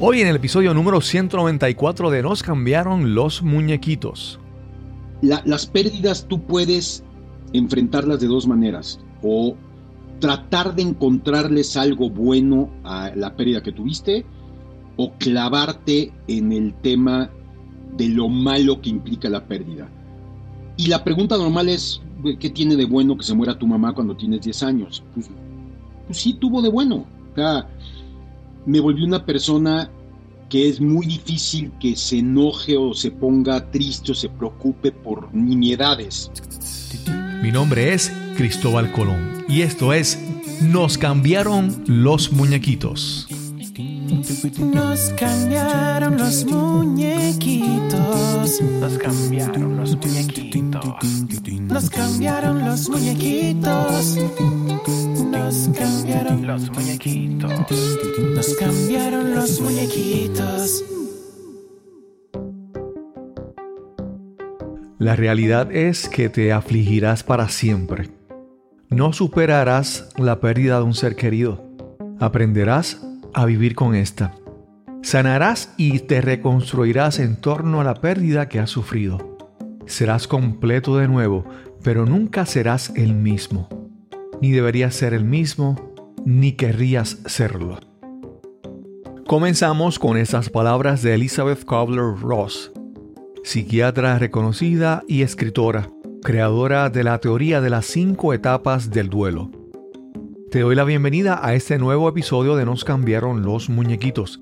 Hoy en el episodio número 194 de Nos cambiaron los muñequitos. las pérdidas tú puedes enfrentarlas de dos maneras. O tratar de encontrarles algo bueno a la pérdida que tuviste, o clavarte en el tema de lo malo que implica la pérdida. Y la pregunta normal es, ¿qué tiene de bueno que se muera tu mamá cuando tienes 10 años? Pues, pues sí tuvo de bueno. O me volví una persona que es muy difícil que se enoje o se ponga triste o se preocupe por nimiedades. Mi nombre es Cristóbal Colón y esto es Nos cambiaron los muñequitos. Nos cambiaron los muñequitos. Nos cambiaron los muñequitos. Nos cambiaron los muñequitos. Nos cambiaron los muñequitos. Nos cambiaron los muñequitos. La realidad es que te afligirás para siempre. No superarás la pérdida de un ser querido. Aprenderás a vivir con esta. Sanarás y te reconstruirás en torno a la pérdida que has sufrido. Serás completo de nuevo, pero nunca serás el mismo. Ni deberías ser el mismo, ni querrías serlo. Comenzamos con estas palabras de Elizabeth Cobbler-Ross, psiquiatra reconocida y escritora, creadora de la teoría de las cinco etapas del duelo. Te doy la bienvenida a este nuevo episodio de Nos cambiaron los muñequitos.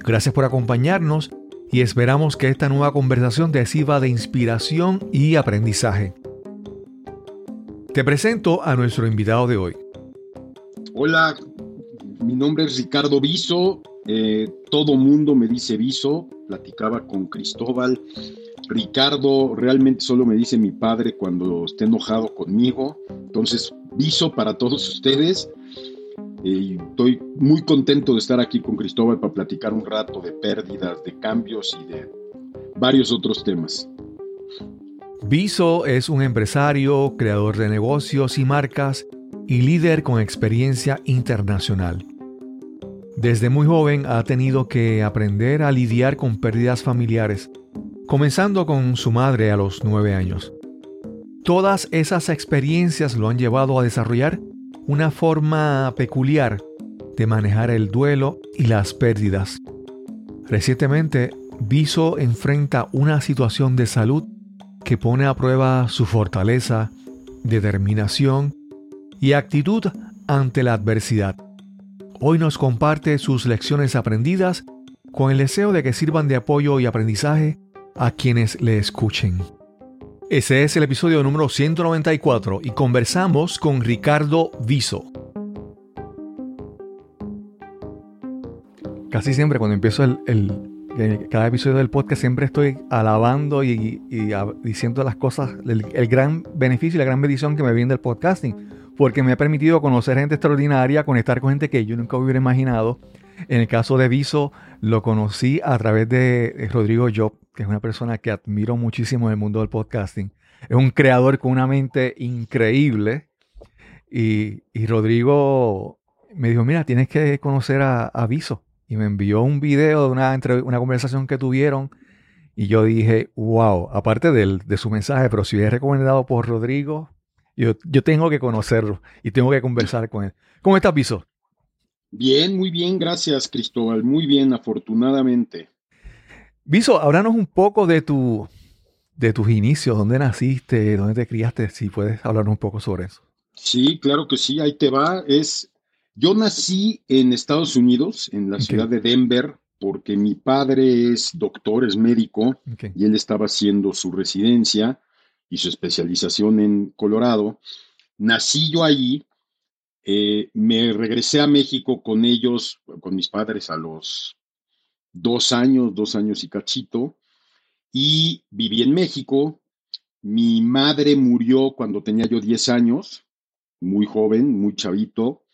Gracias por acompañarnos y esperamos que esta nueva conversación te sirva de inspiración y aprendizaje. Te presento a nuestro invitado de hoy. Hola, mi nombre es Ricardo Viso. Eh, todo mundo me dice Viso. Platicaba con Cristóbal. Ricardo realmente solo me dice mi padre cuando esté enojado conmigo. Entonces, viso para todos ustedes. Y estoy muy contento de estar aquí con Cristóbal para platicar un rato de pérdidas, de cambios y de varios otros temas. Viso es un empresario, creador de negocios y marcas y líder con experiencia internacional. Desde muy joven ha tenido que aprender a lidiar con pérdidas familiares, comenzando con su madre a los nueve años. Todas esas experiencias lo han llevado a desarrollar una forma peculiar de manejar el duelo y las pérdidas. Recientemente, Viso enfrenta una situación de salud que pone a prueba su fortaleza, determinación y actitud ante la adversidad. Hoy nos comparte sus lecciones aprendidas con el deseo de que sirvan de apoyo y aprendizaje a quienes le escuchen. Ese es el episodio número 194 y conversamos con Ricardo Viso. Casi siempre cuando empiezo el, cada episodio del podcast siempre estoy alabando y, diciendo las cosas, el, gran beneficio y la gran bendición que me viene del podcasting, porque me ha permitido conocer gente extraordinaria, conectar con gente que yo nunca hubiera imaginado. En el caso de Viso, lo conocí a través de Rodrigo Job, que es una persona que admiro muchísimo en el mundo del podcasting. Es un creador con una mente increíble. Y, Rodrigo me dijo, mira, tienes que conocer a, a Viso. Y me envió un video de una, una conversación que tuvieron. Y yo dije, wow, aparte de, de su mensaje, pero si es recomendado por Rodrigo, yo, yo tengo que conocerlo y tengo que conversar con él. ¿Cómo estás, Viso? Bien, muy bien, gracias, Cristóbal. Muy bien, afortunadamente. Viso, háblanos un poco de, tu, de tus inicios, dónde naciste, dónde te criaste, si puedes hablarnos un poco sobre eso. Sí, claro que sí, ahí te va. Es, yo nací en Estados Unidos, en la ciudad de Denver, porque mi padre es doctor, es médico, y él estaba haciendo su residencia y su especialización en Colorado. Nací yo allí, eh, me regresé a México con ellos, con mis padres a los dos años, dos años y cachito, y viví en México. Mi madre murió cuando tenía yo 10 años, muy joven, muy chavito,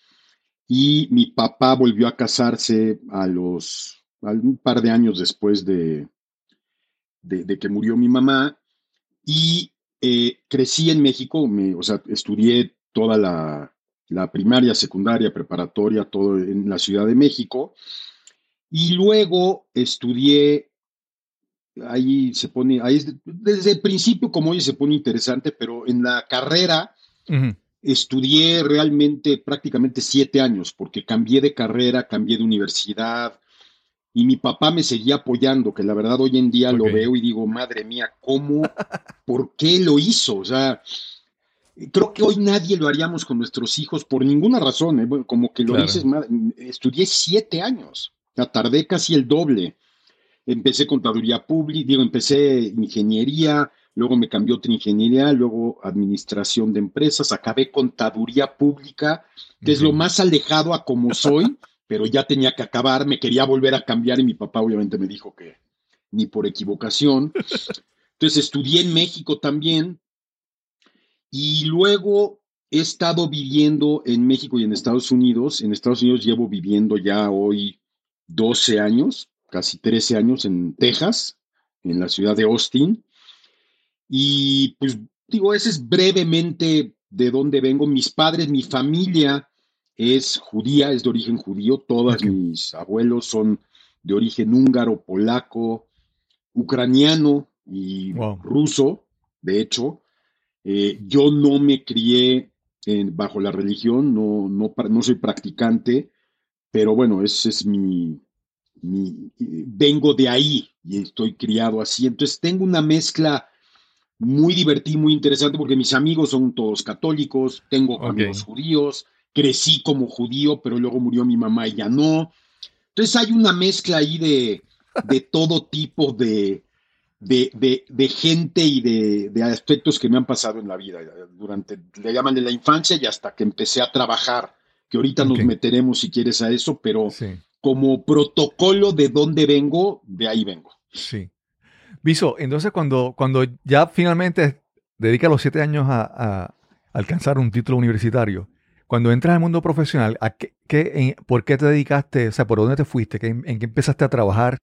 y mi papá volvió a casarse a los, un par de años después de, de, que murió mi mamá, y eh, crecí en México, me, o sea, estudié toda la, la primaria, secundaria, preparatoria, todo en la Ciudad de México, Y luego estudié, ahí se pone, ahí desde el principio como hoy se pone interesante, pero en la carrera estudié realmente prácticamente siete años, porque cambié de carrera, cambié de universidad, y mi papá me seguía apoyando, que la verdad hoy en día lo veo y digo, madre mía, ¿cómo? ¿Por qué lo hizo? O sea, creo que hoy nadie lo haríamos con nuestros hijos por ninguna razón, ¿eh? como que lo dices, estudié siete años, ya tardé casi el doble. Empecé contaduría pública, digo, empecé ingeniería, luego me cambió otra ingeniería, luego administración de empresas, acabé contaduría pública, que es lo más alejado a como soy. pero ya tenía que acabar, me quería volver a cambiar y mi papá obviamente me dijo que ni por equivocación. Entonces estudié en México también y luego he estado viviendo en México y en Estados Unidos. En Estados Unidos llevo viviendo ya hoy 12 años, casi 13 años en Texas, en la ciudad de Austin. Y pues digo, ese es brevemente de dónde vengo. Mis padres, mi familia es judía, es de origen judío, todos mis abuelos son de origen húngaro, polaco, ucraniano y ruso, de hecho. Eh, yo no me crié bajo la religión, no, no, no, soy practicante, pero bueno, ese es mi, mi, vengo de ahí y estoy criado así. Entonces tengo una mezcla muy divertida, muy interesante, porque mis amigos son todos católicos, tengo amigos judíos, crecí como judío, pero luego murió mi mamá y ya no. Entonces hay una mezcla ahí de, de todo tipo de, de, de, gente y de, aspectos que me han pasado en la vida durante, le llaman de la infancia y hasta que empecé a trabajar, que ahorita nos meteremos si quieres a eso, pero como protocolo de dónde vengo, de ahí vengo. Sí. Viso, entonces cuando, cuando ya finalmente dedica los siete años a alcanzar un título universitario, cuando entras al mundo profesional, ¿a qué, ¿por qué te dedicaste? O sea, ¿por dónde te fuiste? ¿En qué empezaste a trabajar?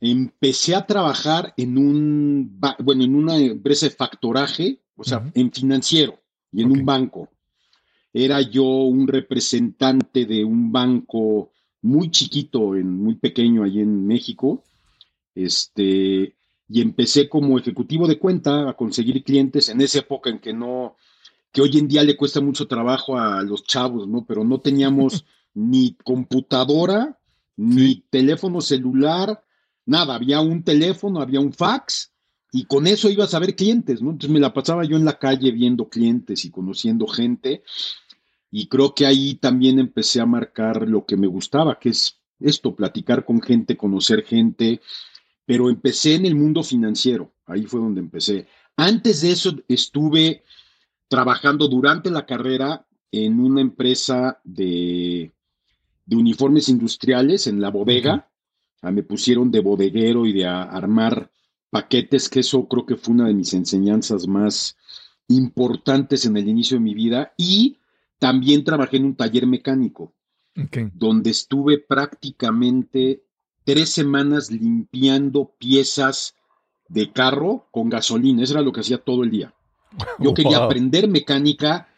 Empecé a trabajar en un, bueno, en una empresa de factoraje, o sea, en financiero y en un banco. Era yo un representante de un banco muy chiquito, en, muy pequeño ahí en México. Este, y empecé como ejecutivo de cuenta a conseguir clientes en esa época en que no, que hoy en día le cuesta mucho trabajo a los chavos, ¿no? Pero no teníamos ni computadora, ni teléfono celular, nada, había un teléfono, había un fax y con eso ibas a ver clientes, ¿no? Entonces me la pasaba yo en la calle viendo clientes y conociendo gente y creo que ahí también empecé a marcar lo que me gustaba, que es esto, platicar con gente, conocer gente, pero empecé en el mundo financiero, ahí fue donde empecé. Antes de eso estuve trabajando durante la carrera en una empresa de, uniformes industriales en la bodega. Me pusieron de bodeguero y de armar paquetes, que eso creo que fue una de mis enseñanzas más importantes en el inicio de mi vida. Y también trabajé en un taller mecánico, donde estuve prácticamente tres semanas limpiando piezas de carro con gasolina. Eso era lo que hacía todo el día. Yo quería aprender mecánica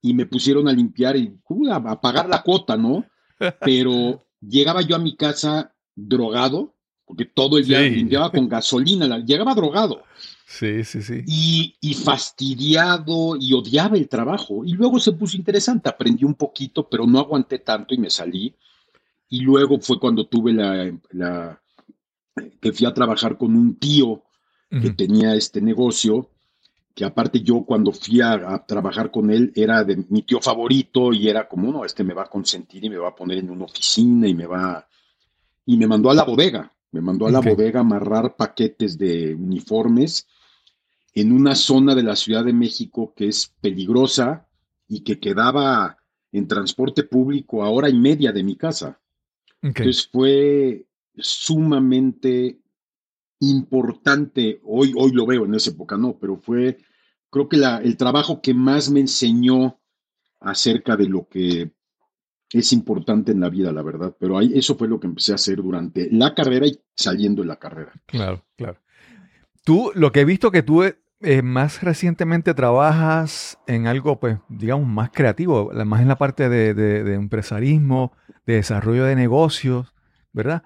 y me pusieron a limpiar y uh, a pagar la cuota, ¿no? Pero llegaba yo a mi casa drogado, porque todo el día limpiaba con gasolina, llegaba drogado. Sí, sí, sí. Y, fastidiado y odiaba el trabajo. Y luego se puso interesante, aprendí un poquito, pero no aguanté tanto y me salí. Y luego fue cuando tuve la, que fui a trabajar con un tío que tenía este negocio que aparte yo cuando fui a, trabajar con él era de mi tío favorito y era como, no, este me va a consentir y me va a poner en una oficina y me va... Y me mandó a la bodega, me mandó a la bodega a amarrar paquetes de uniformes en una zona de la Ciudad de México que es peligrosa y que quedaba en transporte público a hora y media de mi casa. Entonces fue sumamente importante, hoy, hoy lo veo, en esa época no, pero fue creo que el trabajo que más me enseñó acerca de lo que es importante en la vida, la verdad. Pero ahí, eso fue lo que empecé a hacer durante la carrera y saliendo de la carrera. Claro, claro. Tú, lo que he visto que tú eh, más recientemente trabajas en algo, pues, digamos, más creativo, más en la parte de, de empresarismo, de desarrollo de negocios, ¿verdad?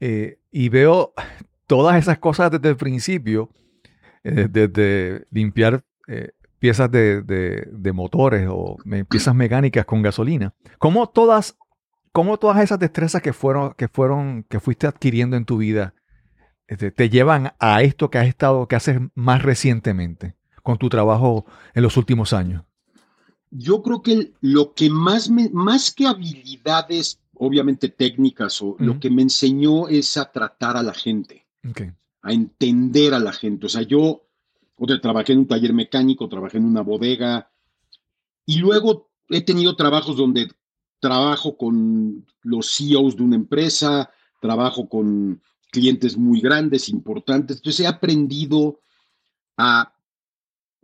Eh, y veo todas esas cosas desde el principio, eh, desde limpiar piezas de, motores o piezas mecánicas con gasolina. ¿Cómo todas, cómo todas esas destrezas que fueron, que fueron, que fuiste adquiriendo en tu vida, este, te llevan a esto que has estado, que haces más recientemente con tu trabajo en los últimos años? Yo creo que lo que más me, más que habilidades obviamente técnicas, o lo que me enseñó es a tratar a la gente, a entender a la gente. O sea, yo o trabajé en un taller mecánico, trabajé en una bodega, y luego he tenido trabajos donde trabajo con los CEOs de una empresa, trabajo con clientes muy grandes, importantes. Entonces he aprendido a,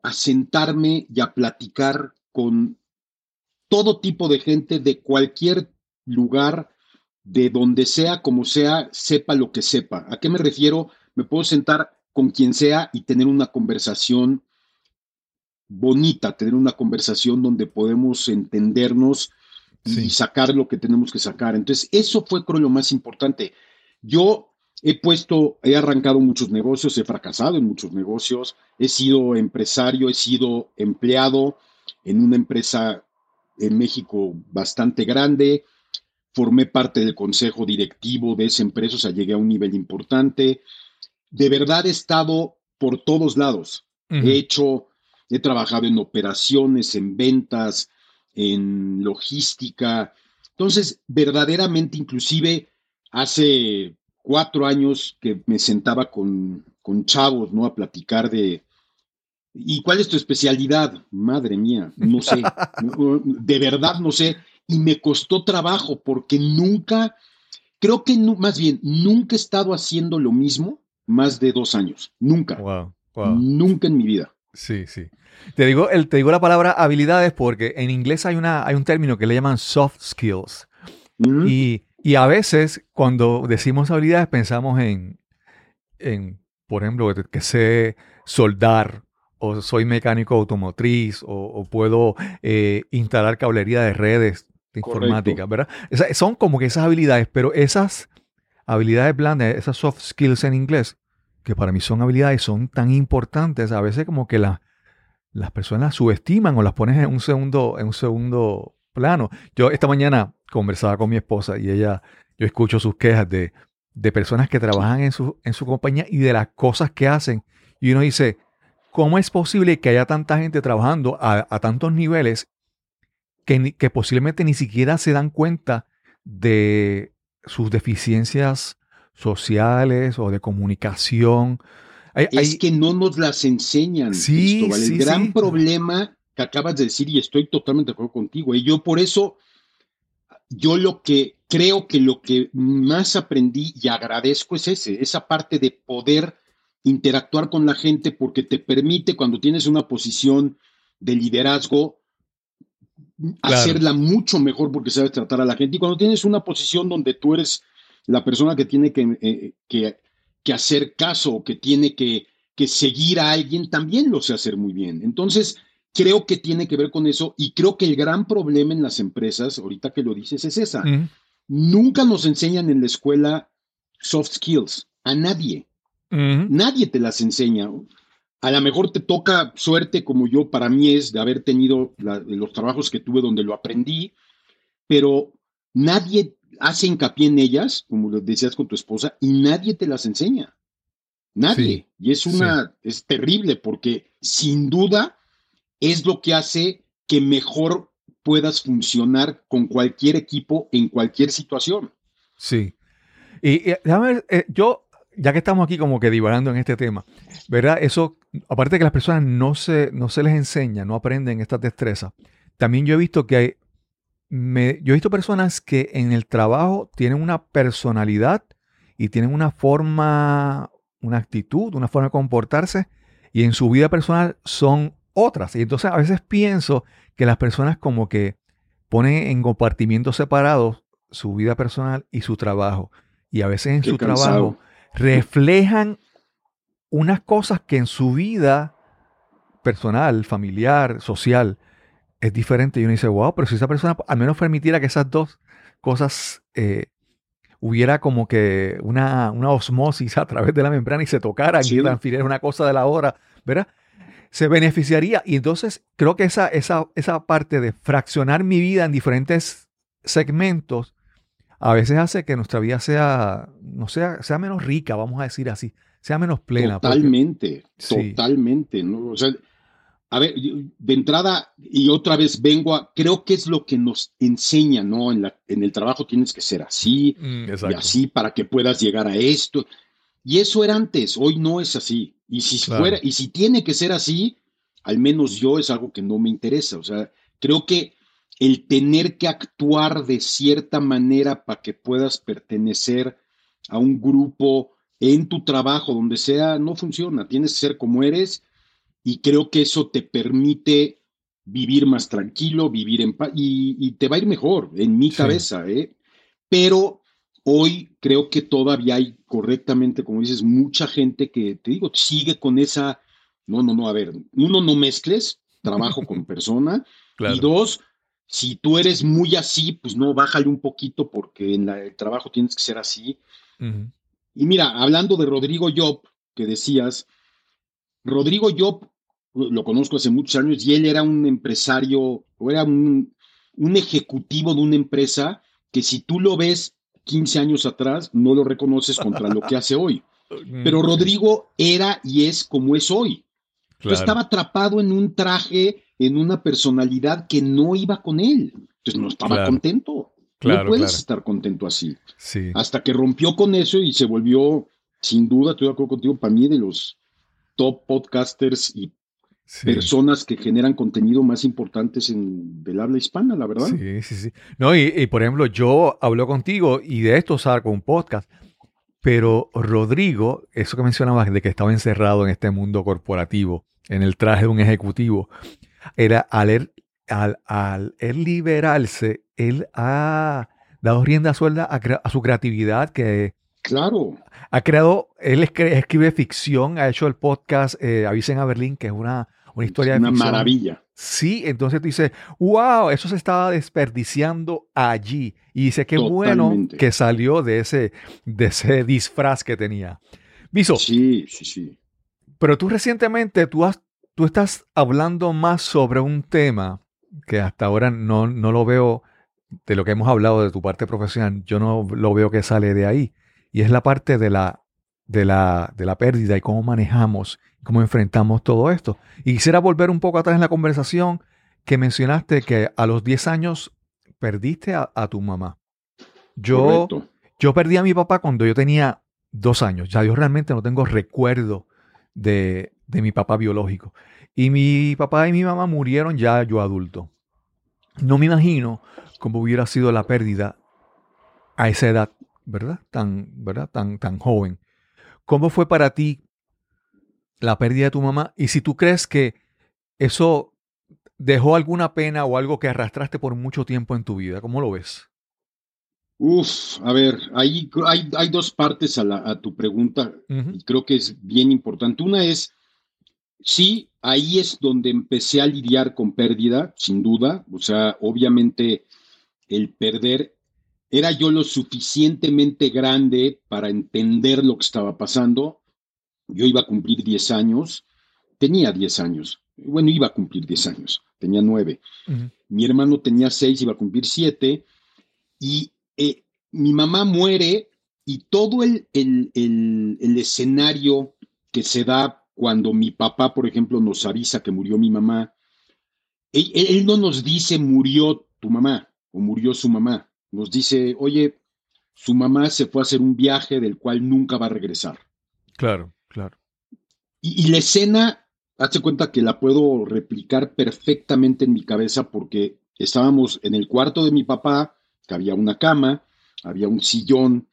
a sentarme y a platicar con todo tipo de gente de cualquier lugar, de donde sea, como sea, sepa lo que sepa. ¿A qué me refiero? Me puedo sentar con quien sea y tener una conversación bonita, tener una conversación donde podemos entendernos y sacar lo que tenemos que sacar. Entonces, eso fue creo lo más importante. Yo he puesto, he arrancado muchos negocios, he fracasado en muchos negocios, he sido empresario, he sido empleado en una empresa en México bastante grande, formé parte del consejo directivo de esa empresa, o sea, llegué a un nivel importante. De verdad he estado por todos lados. He hecho, he trabajado en operaciones, en ventas, en logística. Entonces, verdaderamente, inclusive hace cuatro años que me sentaba con, con chavos, ¿no? A platicar de, ¿Y cuál es tu especialidad? Madre mía, no sé. de verdad no sé y me costó trabajo porque nunca, creo que más bien, nunca he estado haciendo lo mismo más de dos años. Nunca. Wow, Nunca en mi vida. Sí, sí. Te digo, el, te digo la palabra habilidades porque en inglés hay, una, hay un término que le llaman soft skills. y, y, a veces cuando decimos habilidades pensamos en, en por ejemplo, que sé soldar o soy mecánico automotriz o, puedo eh, instalar cablería de redes informática, ¿verdad? son como que esas habilidades, pero esas habilidades blandas, esas soft skills en inglés, que para mí son habilidades, son tan importantes, a veces como que las personas subestiman o las ponen en un segundo, en un segundo plano. Yo esta mañana conversaba con mi esposa y ella, yo escucho sus quejas de, de personas que trabajan en su, en su compañía y de las cosas que hacen. Y uno dice, ¿cómo es posible que haya tanta gente trabajando a, a tantos niveles que, posiblemente ni siquiera se dan cuenta de sus deficiencias sociales o de comunicación. es que no nos las enseñan. Sí, el gran problema que acabas de decir, y estoy totalmente de acuerdo contigo, y yo por eso, yo lo que creo que lo que más aprendí y agradezco es ese, esa parte de poder interactuar con la gente porque te permite cuando tienes una posición de liderazgo, hacerla mucho mejor porque sabes tratar a la gente. Y cuando tienes una posición donde tú eres la persona que tiene que, eh, que, hacer caso o que tiene que, que, seguir a alguien, también lo sé hacer muy bien. Entonces, creo que tiene que ver con eso y creo que el gran problema en las empresas, ahorita que lo dices, es esa. Nunca nos enseñan en la escuela soft skills, a nadie. Nadie te las enseña a lo mejor te toca suerte como yo para mí es de haber tenido los trabajos que tuve donde lo aprendí, pero nadie hace hincapié en ellas, como lo decías con tu esposa, y nadie te las enseña. Nadie. y es una, es terrible porque sin duda es lo que hace que mejor puedas funcionar con cualquier equipo en cualquier situación. Sí. Y, déjame eh, yo ya que estamos aquí como que divagando en este tema, ¿verdad? Eso, aparte de que las personas no se, no se les enseña, no aprenden estas destrezas, también yo he visto que hay, me, yo he visto personas que en el trabajo tienen una personalidad y tienen una forma, una actitud, una forma de comportarse y en su vida personal son otras. Y entonces a veces pienso que las personas como que ponen en compartimientos separados su vida personal y su trabajo. Y a veces en su trabajo reflejan unas cosas que en su vida personal, familiar, social, es diferente. Y uno dice, wow, pero si esa persona al menos permitiera que esas dos cosas eh, hubiera como que una, una osmosis a través de la membrana y se tocara y transfiriera una cosa de la otra, ¿verdad? Se beneficiaría. Y entonces creo que esa, esa, esa parte de fraccionar mi vida en diferentes segmentos a veces hace que nuestra vida sea, no sea, sea menos rica, vamos a decir así, sea menos plena. Totalmente, totalmente. ¿no? O sea, a ver, de entrada, y otra vez vengo a, creo que es lo que nos enseña, ¿no? En, la, en el trabajo tienes que ser así, mm, y así para que puedas llegar a esto. Y eso era antes, hoy no es así. Y si fuera, y si tiene que ser así, al menos yo es algo que no me interesa. O sea, creo que el tener que actuar de cierta manera para que puedas pertenecer a un grupo en tu trabajo, donde sea, no funciona. Tienes que ser como eres y creo que eso te permite vivir más tranquilo, vivir en paz y, te va a ir mejor en mi cabeza, ¿eh? Pero hoy creo que todavía hay correctamente, como dices, mucha gente que, te digo, sigue con esa, no, no, no, a ver, uno, no mezcles trabajo con persona y dos, si tú eres muy así, pues no, bájale un poquito porque en el trabajo tienes que ser así. Y mira, hablando de Rodrigo Job, que decías, Rodrigo Job lo conozco hace muchos años y él era un empresario o era un, ejecutivo de una empresa que si tú lo ves 15 años atrás, no lo reconoces contra lo que hace hoy. Pero Rodrigo era y es como es hoy. estaba atrapado en un traje, en una personalidad que no iba con él. Entonces no estaba contento. no puedes estar contento así. Hasta que rompió con eso y se volvió, sin duda, estoy de acuerdo contigo, para mí de los top podcasters y personas que generan contenido más importantes en, del habla hispana, la verdad. Sí, sí, sí. No, y, por ejemplo, yo hablo contigo y de esto saco un podcast, pero Rodrigo, eso que mencionabas de que estaba encerrado en este mundo corporativo, en el traje de un ejecutivo, era al él, al, al liberarse, él ha dado rienda suelta a, a su creatividad que Claro. Ha creado, él escribe, ficción, ha hecho el podcast eh, Avisen a Berlín, que es una, una historia una maravilla. Sí, entonces dice, wow, eso se estaba desperdiciando allí. Y dice, qué bueno que salió de ese, de ese disfraz que tenía. Viso. Sí, sí, sí. Pero tú recientemente, tú, has, tú estás hablando más sobre un tema que hasta ahora no, no lo veo, de lo que hemos hablado de tu parte profesional, yo no lo veo que sale de ahí y es la parte de la, de la, de la pérdida y cómo manejamos, cómo enfrentamos todo esto. Y quisiera volver un poco atrás en la conversación que mencionaste que a los 10 años perdiste a, tu mamá. Yo, yo perdí a mi papá cuando yo tenía dos años. Ya yo realmente no tengo recuerdo de, de mi papá biológico. Y mi papá y mi mamá murieron ya yo adulto. No me imagino cómo hubiera sido la pérdida a esa edad ¿verdad? Tan, ¿verdad? Tan, tan joven. ¿Cómo fue para ti la pérdida de tu mamá? Y si tú crees que eso dejó alguna pena o algo que arrastraste por mucho tiempo en tu vida, ¿cómo lo ves? Uf, a ver, hay, hay, dos partes a, tu pregunta y creo que es bien importante. Una es, sí, ahí es donde empecé a lidiar con pérdida, sin duda. O sea, obviamente el perder era yo lo suficientemente grande para entender lo que estaba pasando. Yo iba a cumplir 10 años, tenía 10 años, bueno, iba a cumplir 10 años, tenía 9. Mi hermano tenía 6, iba a cumplir 7, y eh, mi mamá muere y todo el, el, escenario que se da cuando mi papá, por ejemplo, nos avisa que murió mi mamá, él no nos dice murió tu mamá o murió su mamá nos dice, oye, su mamá se fue a hacer un viaje del cual nunca va a regresar. Claro, claro. Y, la escena, hazte cuenta que la puedo replicar perfectamente en mi cabeza porque estábamos en el cuarto de mi papá, que había una cama, había un sillón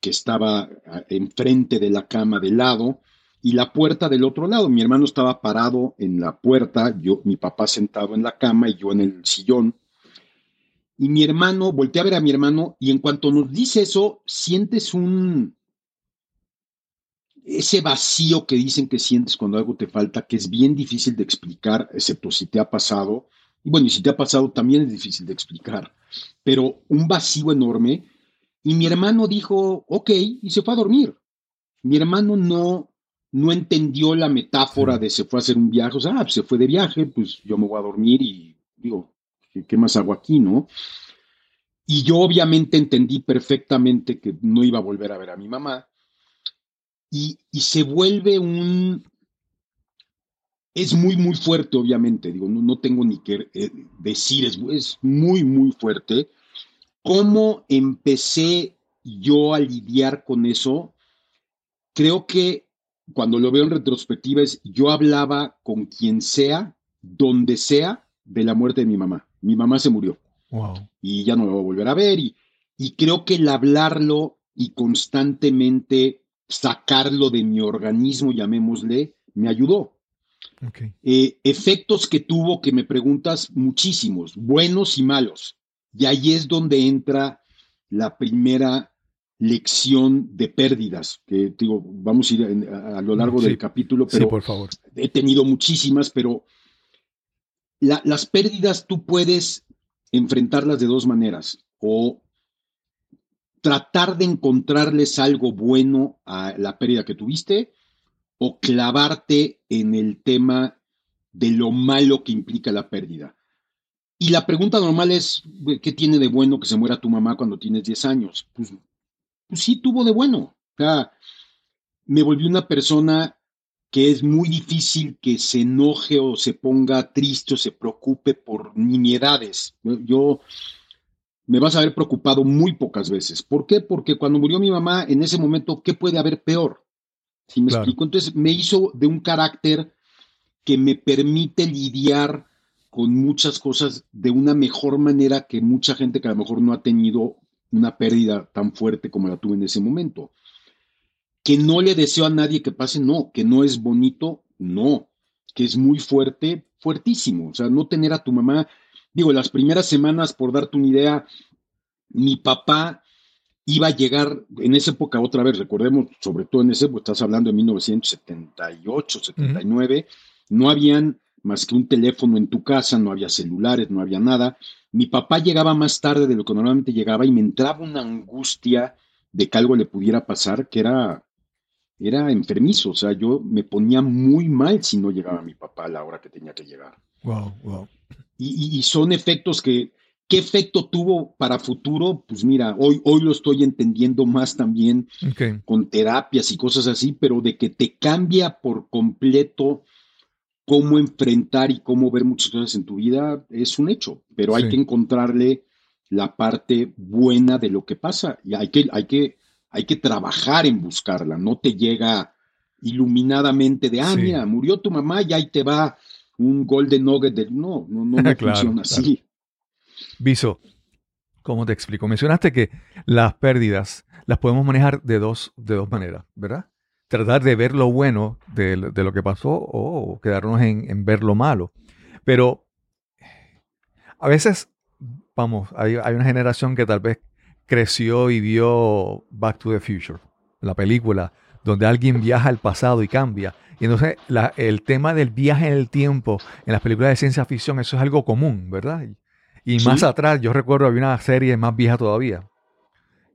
que estaba enfrente de la cama de lado y la puerta del otro lado. Mi hermano estaba parado en la puerta, yo, mi papá sentado en la cama y yo en el sillón y mi hermano, volteé a ver a mi hermano y en cuanto nos dice eso, sientes un, ese vacío que dicen que sientes cuando algo te falta, que es bien difícil de explicar, excepto si te ha pasado. Y bueno, y si te ha pasado también es difícil de explicar, pero un vacío enorme. Y mi hermano dijo, ok, y se fue a dormir. Mi hermano no, no entendió la metáfora de se fue a hacer un viaje, o sea, ah, se fue de viaje, pues yo me voy a dormir y digo, ¿qué, más hago aquí, no? Y yo obviamente entendí perfectamente que no iba a volver a ver a mi mamá. Y, y se vuelve un, es muy, muy fuerte, obviamente, digo, no, no tengo ni que eh, decir, es, es, muy, muy fuerte. ¿Cómo empecé yo a lidiar con eso? Creo que cuando lo veo en retrospectiva es, yo hablaba con quien sea, donde sea, de la muerte de mi mamá. Mi mamá se murió. Y ya no la voy a volver a ver. Y, y creo que el hablarlo y constantemente sacarlo de mi organismo, llamémosle, me ayudó eh, efectos que tuvo, que me preguntas, muchísimos, buenos y malos. Y ahí es donde entra la primera lección de pérdidas, que digo, vamos a ir a, lo largo del capítulo, pero por favor. he tenido muchísimas, pero las pérdidas tú puedes enfrentarlas de dos maneras, o tratar de encontrarles algo bueno a la pérdida que tuviste, o clavarte en el tema de lo malo que implica la pérdida. Y la pregunta normal es, ¿qué tiene de bueno que se muera tu mamá cuando tienes 10 años? Pues, pues sí tuvo de bueno. O sea, me volví una persona que es muy difícil que se enoje o se ponga triste o se preocupe por nimiedades. Yo me vas a haber preocupado muy pocas veces. ¿Por qué? Porque cuando murió mi mamá, en ese momento, ¿qué puede haber peor? ¿Sí me explico? Entonces me hizo de un carácter que me permite lidiar con muchas cosas de una mejor manera que mucha gente que a lo mejor no ha tenido una pérdida tan fuerte como la tuve en ese momento. Que no le deseo a nadie que pase, no, que no es bonito, no, que es muy fuerte, fuertísimo. O sea, no tener a tu mamá, digo, las primeras semanas, por darte una idea, mi papá iba a llegar en esa época otra vez, recordemos, sobre todo en ese, pues estás hablando de 1978, 79, no habían más que un teléfono en tu casa, no había celulares, no había nada. Mi papá llegaba más tarde de lo que normalmente llegaba y me entraba una angustia de que algo le pudiera pasar, que era, era enfermizo, o sea, yo me ponía muy mal si no llegaba mi papá a la hora que tenía que llegar. Wow, wow. y son efectos que, ¿Qué efecto tuvo para futuro? Pues mira, hoy, hoy lo estoy entendiendo más también con terapias y cosas así, pero de que te cambia por completo cómo enfrentar y cómo ver muchas cosas en tu vida es un hecho, pero hay que encontrarle la parte buena de lo que pasa y hay que, hay que, hay que trabajar en buscarla, no te llega iluminadamente de, ah, mira, murió tu mamá y ahí te va un golden nugget de, no, no, no, funciona así. Viso, ¿cómo te explico? Mencionaste que las pérdidas las podemos manejar de dos, de dos maneras, ¿verdad? Tratar de ver lo bueno de, lo que pasó o quedarnos en, ver lo malo. Pero a veces, vamos, hay, una generación que tal vez creció y vio Back to the Future, la película, donde alguien viaja al pasado y cambia. Y entonces el tema del viaje en el tiempo en las películas de ciencia ficción, eso es algo común, ¿verdad? Y más atrás, yo recuerdo había una serie más vieja todavía.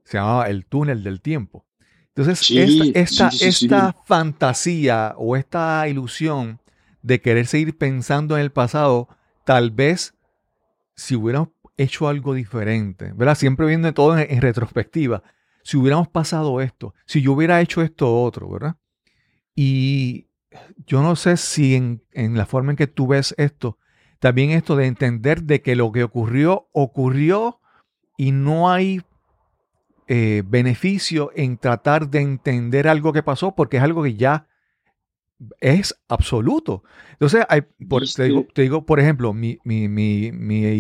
Se llamaba El túnel del tiempo. Entonces, esta, esta, fantasía o esta ilusión de querer seguir pensando en el pasado, tal vez si hubiéramos hecho algo diferente, ¿verdad? Siempre viendo todo en, retrospectiva. Si hubiéramos pasado esto, si yo hubiera hecho esto otro, ¿verdad? Y yo no sé si en, en la forma en que tú ves esto, también esto de entender de que lo que ocurrió, ocurrió y no hay eh, beneficio en tratar de entender algo que pasó porque es algo que ya es absoluto. Entonces, hay, te, digo, por ejemplo, mi,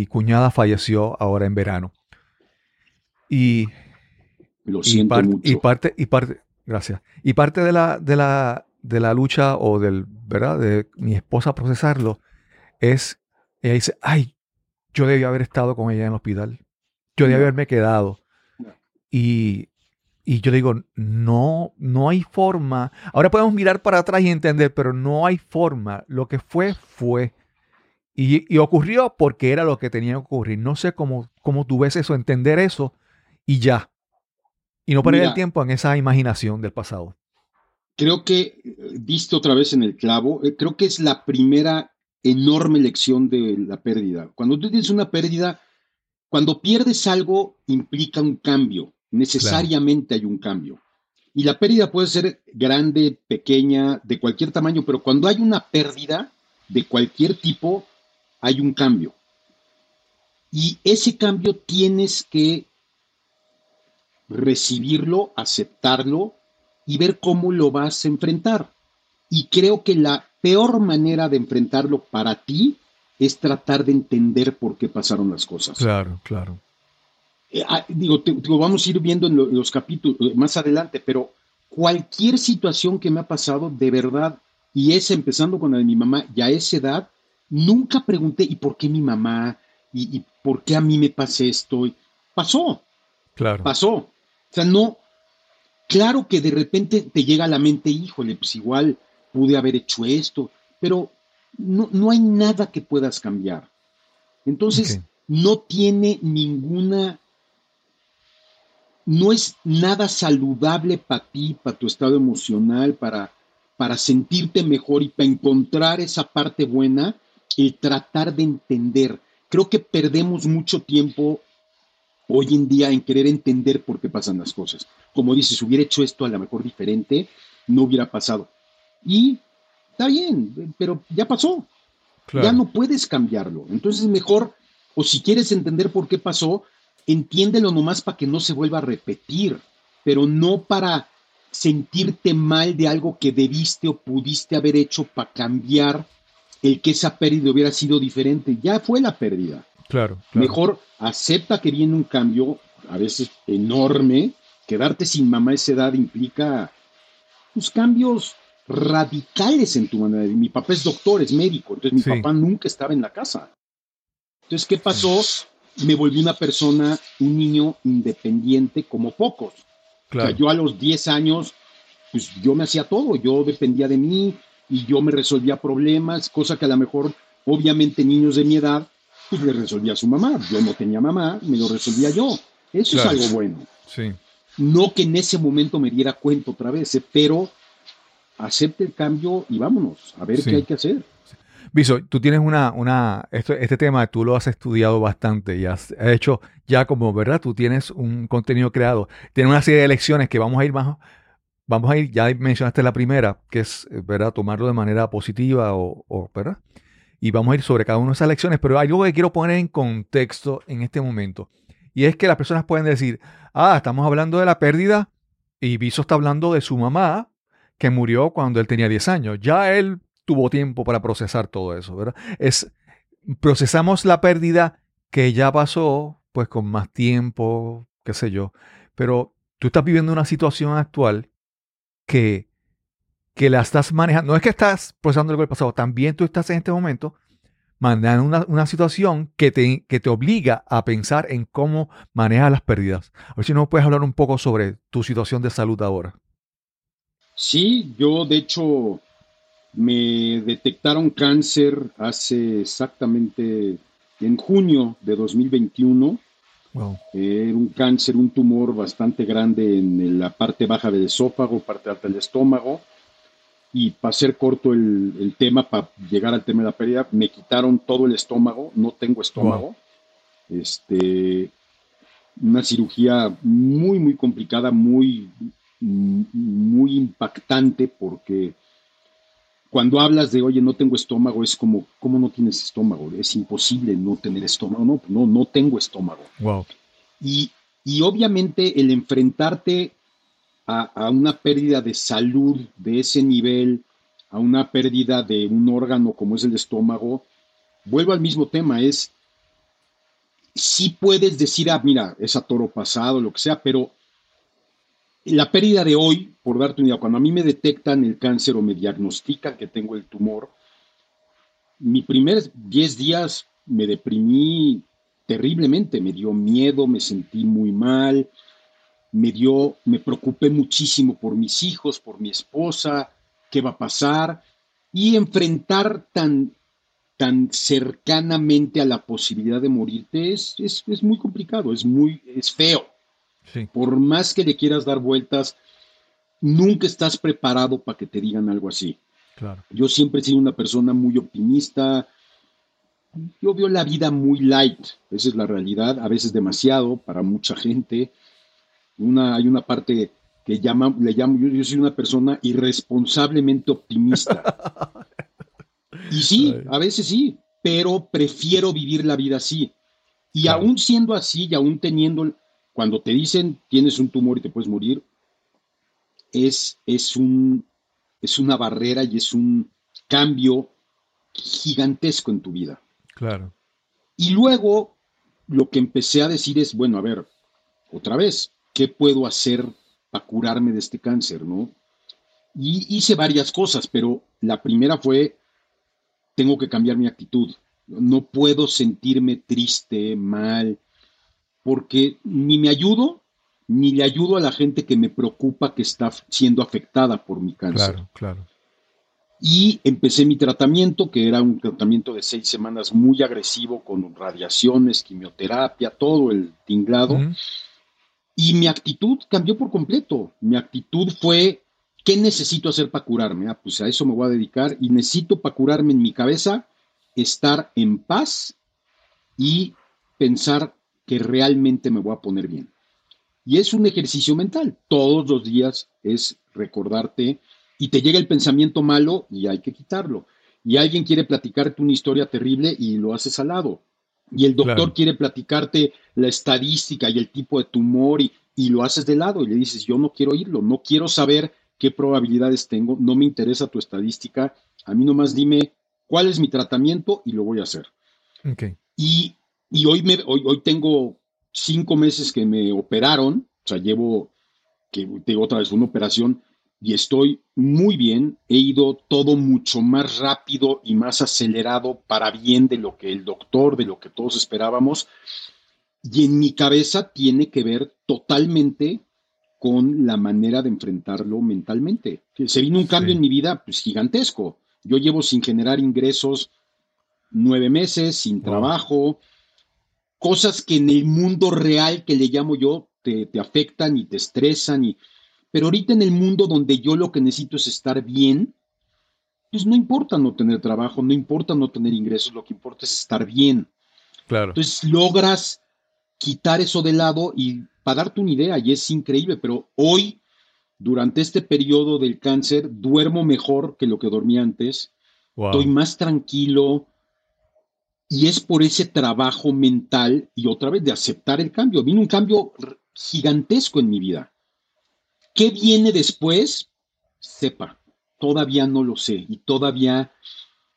cuñada falleció ahora en verano. Y, Lo siento mucho. y parte, y parte, gracias. Y parte de la, de la, de la lucha o del, ¿verdad? De mi esposa procesarlo es ella dice, ay, yo debía haber estado con ella en el hospital. Yo debía haberme quedado. Y, y yo digo, no, no hay forma. Ahora podemos mirar para atrás y entender, pero no hay forma. Lo que fue, fue. Y, y ocurrió porque era lo que tenía que ocurrir. No sé cómo, cómo tú ves eso, entender eso y ya. Y no perder el tiempo en esa imaginación del pasado. Creo que, visto otra vez en el clavo, eh, creo que es la primera enorme lección de la pérdida. Cuando tú tienes una pérdida, cuando pierdes algo, implica un cambio. Necesariamente hay un cambio. Y la pérdida puede ser grande, pequeña, de cualquier tamaño, pero cuando hay una pérdida de cualquier tipo, hay un cambio. Y ese cambio tienes que recibirlo, aceptarlo y ver cómo lo vas a enfrentar. Y creo que la peor manera de enfrentarlo para ti es tratar de entender por qué pasaron las cosas. Claro, claro. Eh, ah, digo, te, vamos a ir viendo en, los capítulos eh, más adelante, pero cualquier situación que me ha pasado, de verdad, y es empezando con la de mi mamá, y a esa edad, nunca pregunté, ¿y por qué mi mamá? ¿Y, por qué a mí me pasa esto? Pasó. Claro. Pasó. O sea, no. Claro que de repente te llega a la mente, híjole, pues igual pude haber hecho esto, pero no, no hay nada que puedas cambiar. Entonces, no tiene ninguna no es nada saludable para ti, para tu estado emocional, para, para sentirte mejor y para encontrar esa parte buena, el tratar de entender. Creo que perdemos mucho tiempo hoy en día en querer entender por qué pasan las cosas. Como dices, si hubiera hecho esto a lo mejor diferente, no hubiera pasado. Y está bien, pero ya pasó. Ya no puedes cambiarlo. Entonces, mejor, o si quieres entender por qué pasó, entiéndelo nomás para que no se vuelva a repetir, pero no para sentirte mal de algo que debiste o pudiste haber hecho para cambiar el que esa pérdida hubiera sido diferente. Ya fue la pérdida. Claro, Mejor acepta que viene un cambio, a veces enorme. Quedarte sin mamá a esa edad implica pues, cambios radicales en tu manera. Mi papá es doctor, es médico, entonces mi papá nunca estaba en la casa. Entonces, ¿qué pasó? me volví una persona, un niño independiente como pocos. O sea, yo a los 10 años, pues yo me hacía todo, yo dependía de mí y yo me resolvía problemas, cosa que a lo mejor, obviamente, niños de mi edad, pues le resolvía a su mamá. Yo no tenía mamá, me lo resolvía yo. Eso es algo bueno. Sí. No que en ese momento me diera cuenta otra vez, eh, pero acepte el cambio y vámonos a ver qué hay que hacer. Viso, tú tienes una, una, este tema tú lo has estudiado bastante y has hecho ya como, ¿verdad? Tú tienes un contenido creado. Tienes una serie de lecciones que vamos a ir más, vamos a ir, ya mencionaste la primera, que es, ¿verdad? Tomarlo de manera positiva o, ¿verdad? Y vamos a ir sobre cada una de esas lecciones, pero hay algo que quiero poner en contexto en este momento. Y es que las personas pueden decir, ah, estamos hablando de la pérdida y Viso está hablando de su mamá que murió cuando él tenía 10 años. Ya él tuvo tiempo para procesar todo eso, ¿verdad? Es, procesamos la pérdida que ya pasó, pues con más tiempo, qué sé yo, pero tú estás viviendo una situación actual que, que la estás manejando, no es que estás procesando lo que pasado, también tú estás en este momento manejando una, una, situación que te, que te obliga a pensar en cómo manejas las pérdidas. A ver si nos puedes hablar un poco sobre tu situación de salud ahora. Sí, yo de hecho me detectaron cáncer hace exactamente en junio de 2021. Era un cáncer, un tumor bastante grande en la parte baja del esófago, parte alta del estómago. Y para ser corto el, tema, para llegar al tema de la pérdida, me quitaron todo el estómago, no tengo estómago. Este, una cirugía muy, muy complicada, muy, muy impactante porque cuando hablas de, oye, no tengo estómago, es como, ¿cómo no tienes estómago? Es imposible no tener estómago. No, no, no tengo estómago. Wow. Y, y obviamente el enfrentarte a, una pérdida de salud de ese nivel, a una pérdida de un órgano como es el estómago, vuelvo al mismo tema, es, sí puedes decir, ah, mira, es a toro pasado, lo que sea, pero la pérdida de hoy, por darte una idea, cuando a mí me detectan el cáncer o me diagnostican que tengo el tumor, mi primer 10 días me deprimí terriblemente, me dio miedo, me sentí muy mal, me dio, me preocupé muchísimo por mis hijos, por mi esposa, qué va a pasar, y enfrentar tan, tan cercanamente a la posibilidad de morirte es, es, es muy complicado, es muy, es feo. Por más que le quieras dar vueltas, nunca estás preparado para que te digan algo así. Claro. Yo siempre he sido una persona muy optimista. Yo veo la vida muy light, esa es la realidad, a veces demasiado para mucha gente. Una, hay una parte que llama, le llamo, yo, soy una persona irresponsablemente optimista. y sí, a veces sí, pero prefiero vivir la vida así. Y aún siendo así y aún teniendo, cuando te dicen tienes un tumor y te puedes morir, es, es, un, es una barrera y es un cambio gigantesco en tu vida. Claro. Y luego lo que empecé a decir es, bueno, a ver, otra vez, ¿qué puedo hacer para curarme de este cáncer, no? Y hice varias cosas, pero la primera fue, tengo que cambiar mi actitud. No puedo sentirme triste, mal, porque ni me ayudo, ni le ayudo a la gente que me preocupa que está siendo afectada por mi cáncer. Claro, claro. Y empecé mi tratamiento, que era un tratamiento de seis semanas muy agresivo, con radiaciones, quimioterapia, todo el tinglado. Y mi actitud cambió por completo. Mi actitud fue, ¿qué necesito hacer para curarme? Ah, pues a eso me voy a dedicar y necesito para curarme en mi cabeza estar en paz y pensar que realmente me voy a poner bien. Y es un ejercicio mental. Todos los días es recordarte y te llega el pensamiento malo y hay que quitarlo. Y alguien quiere platicarte una historia terrible y lo haces al lado y el doctor quiere platicarte la estadística y el tipo de tumor y, lo haces de lado y le dices, yo no quiero oírlo, no quiero saber qué probabilidades tengo, no me interesa tu estadística, a mí nomás dime cuál es mi tratamiento y lo voy a hacer. Y, hoy, me, hoy, hoy tengo cinco meses que me operaron, o sea, llevo, que tengo otra vez una operación, y estoy muy bien. He ido todo mucho más rápido y más acelerado para bien de lo que el doctor, de lo que todos esperábamos. Y en mi cabeza tiene que ver totalmente con la manera de enfrentarlo mentalmente. Se vino un cambio en mi vida pues, gigantesco. Yo llevo sin generar ingresos nueve meses, sin trabajo, cosas que en el mundo real que le llamo yo te, te afectan y te estresan y pero ahorita en el mundo donde yo lo que necesito es estar bien, pues no importa no tener trabajo, no importa no tener ingresos, lo que importa es estar bien. Claro. Entonces logras quitar eso de lado y para darte una idea, y es increíble, pero hoy, durante este periodo del cáncer, duermo mejor que lo que dormía antes, estoy más tranquilo, y es por ese trabajo mental y otra vez de aceptar el cambio. Vino un cambio gigantesco en mi vida. ¿Qué viene después? Sepa, todavía no lo sé y todavía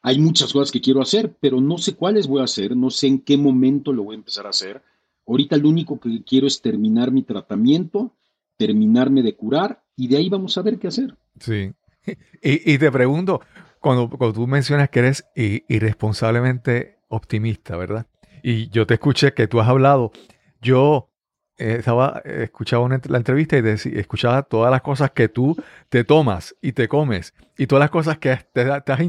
hay muchas cosas que quiero hacer, pero no sé cuáles voy a hacer, no sé en qué momento lo voy a empezar a hacer. Ahorita lo único que quiero es terminar mi tratamiento, terminarme de curar y de ahí vamos a ver qué hacer. Sí. Y, te pregunto, cuando, cuando, tú mencionas que eres irresponsablemente optimista, ¿verdad? Y yo te escuché que tú has hablado, yo eh, estaba, eh, escuchaba la entrevista y escuchaba todas las cosas que tú te tomas y te comes y todas las cosas que te, has,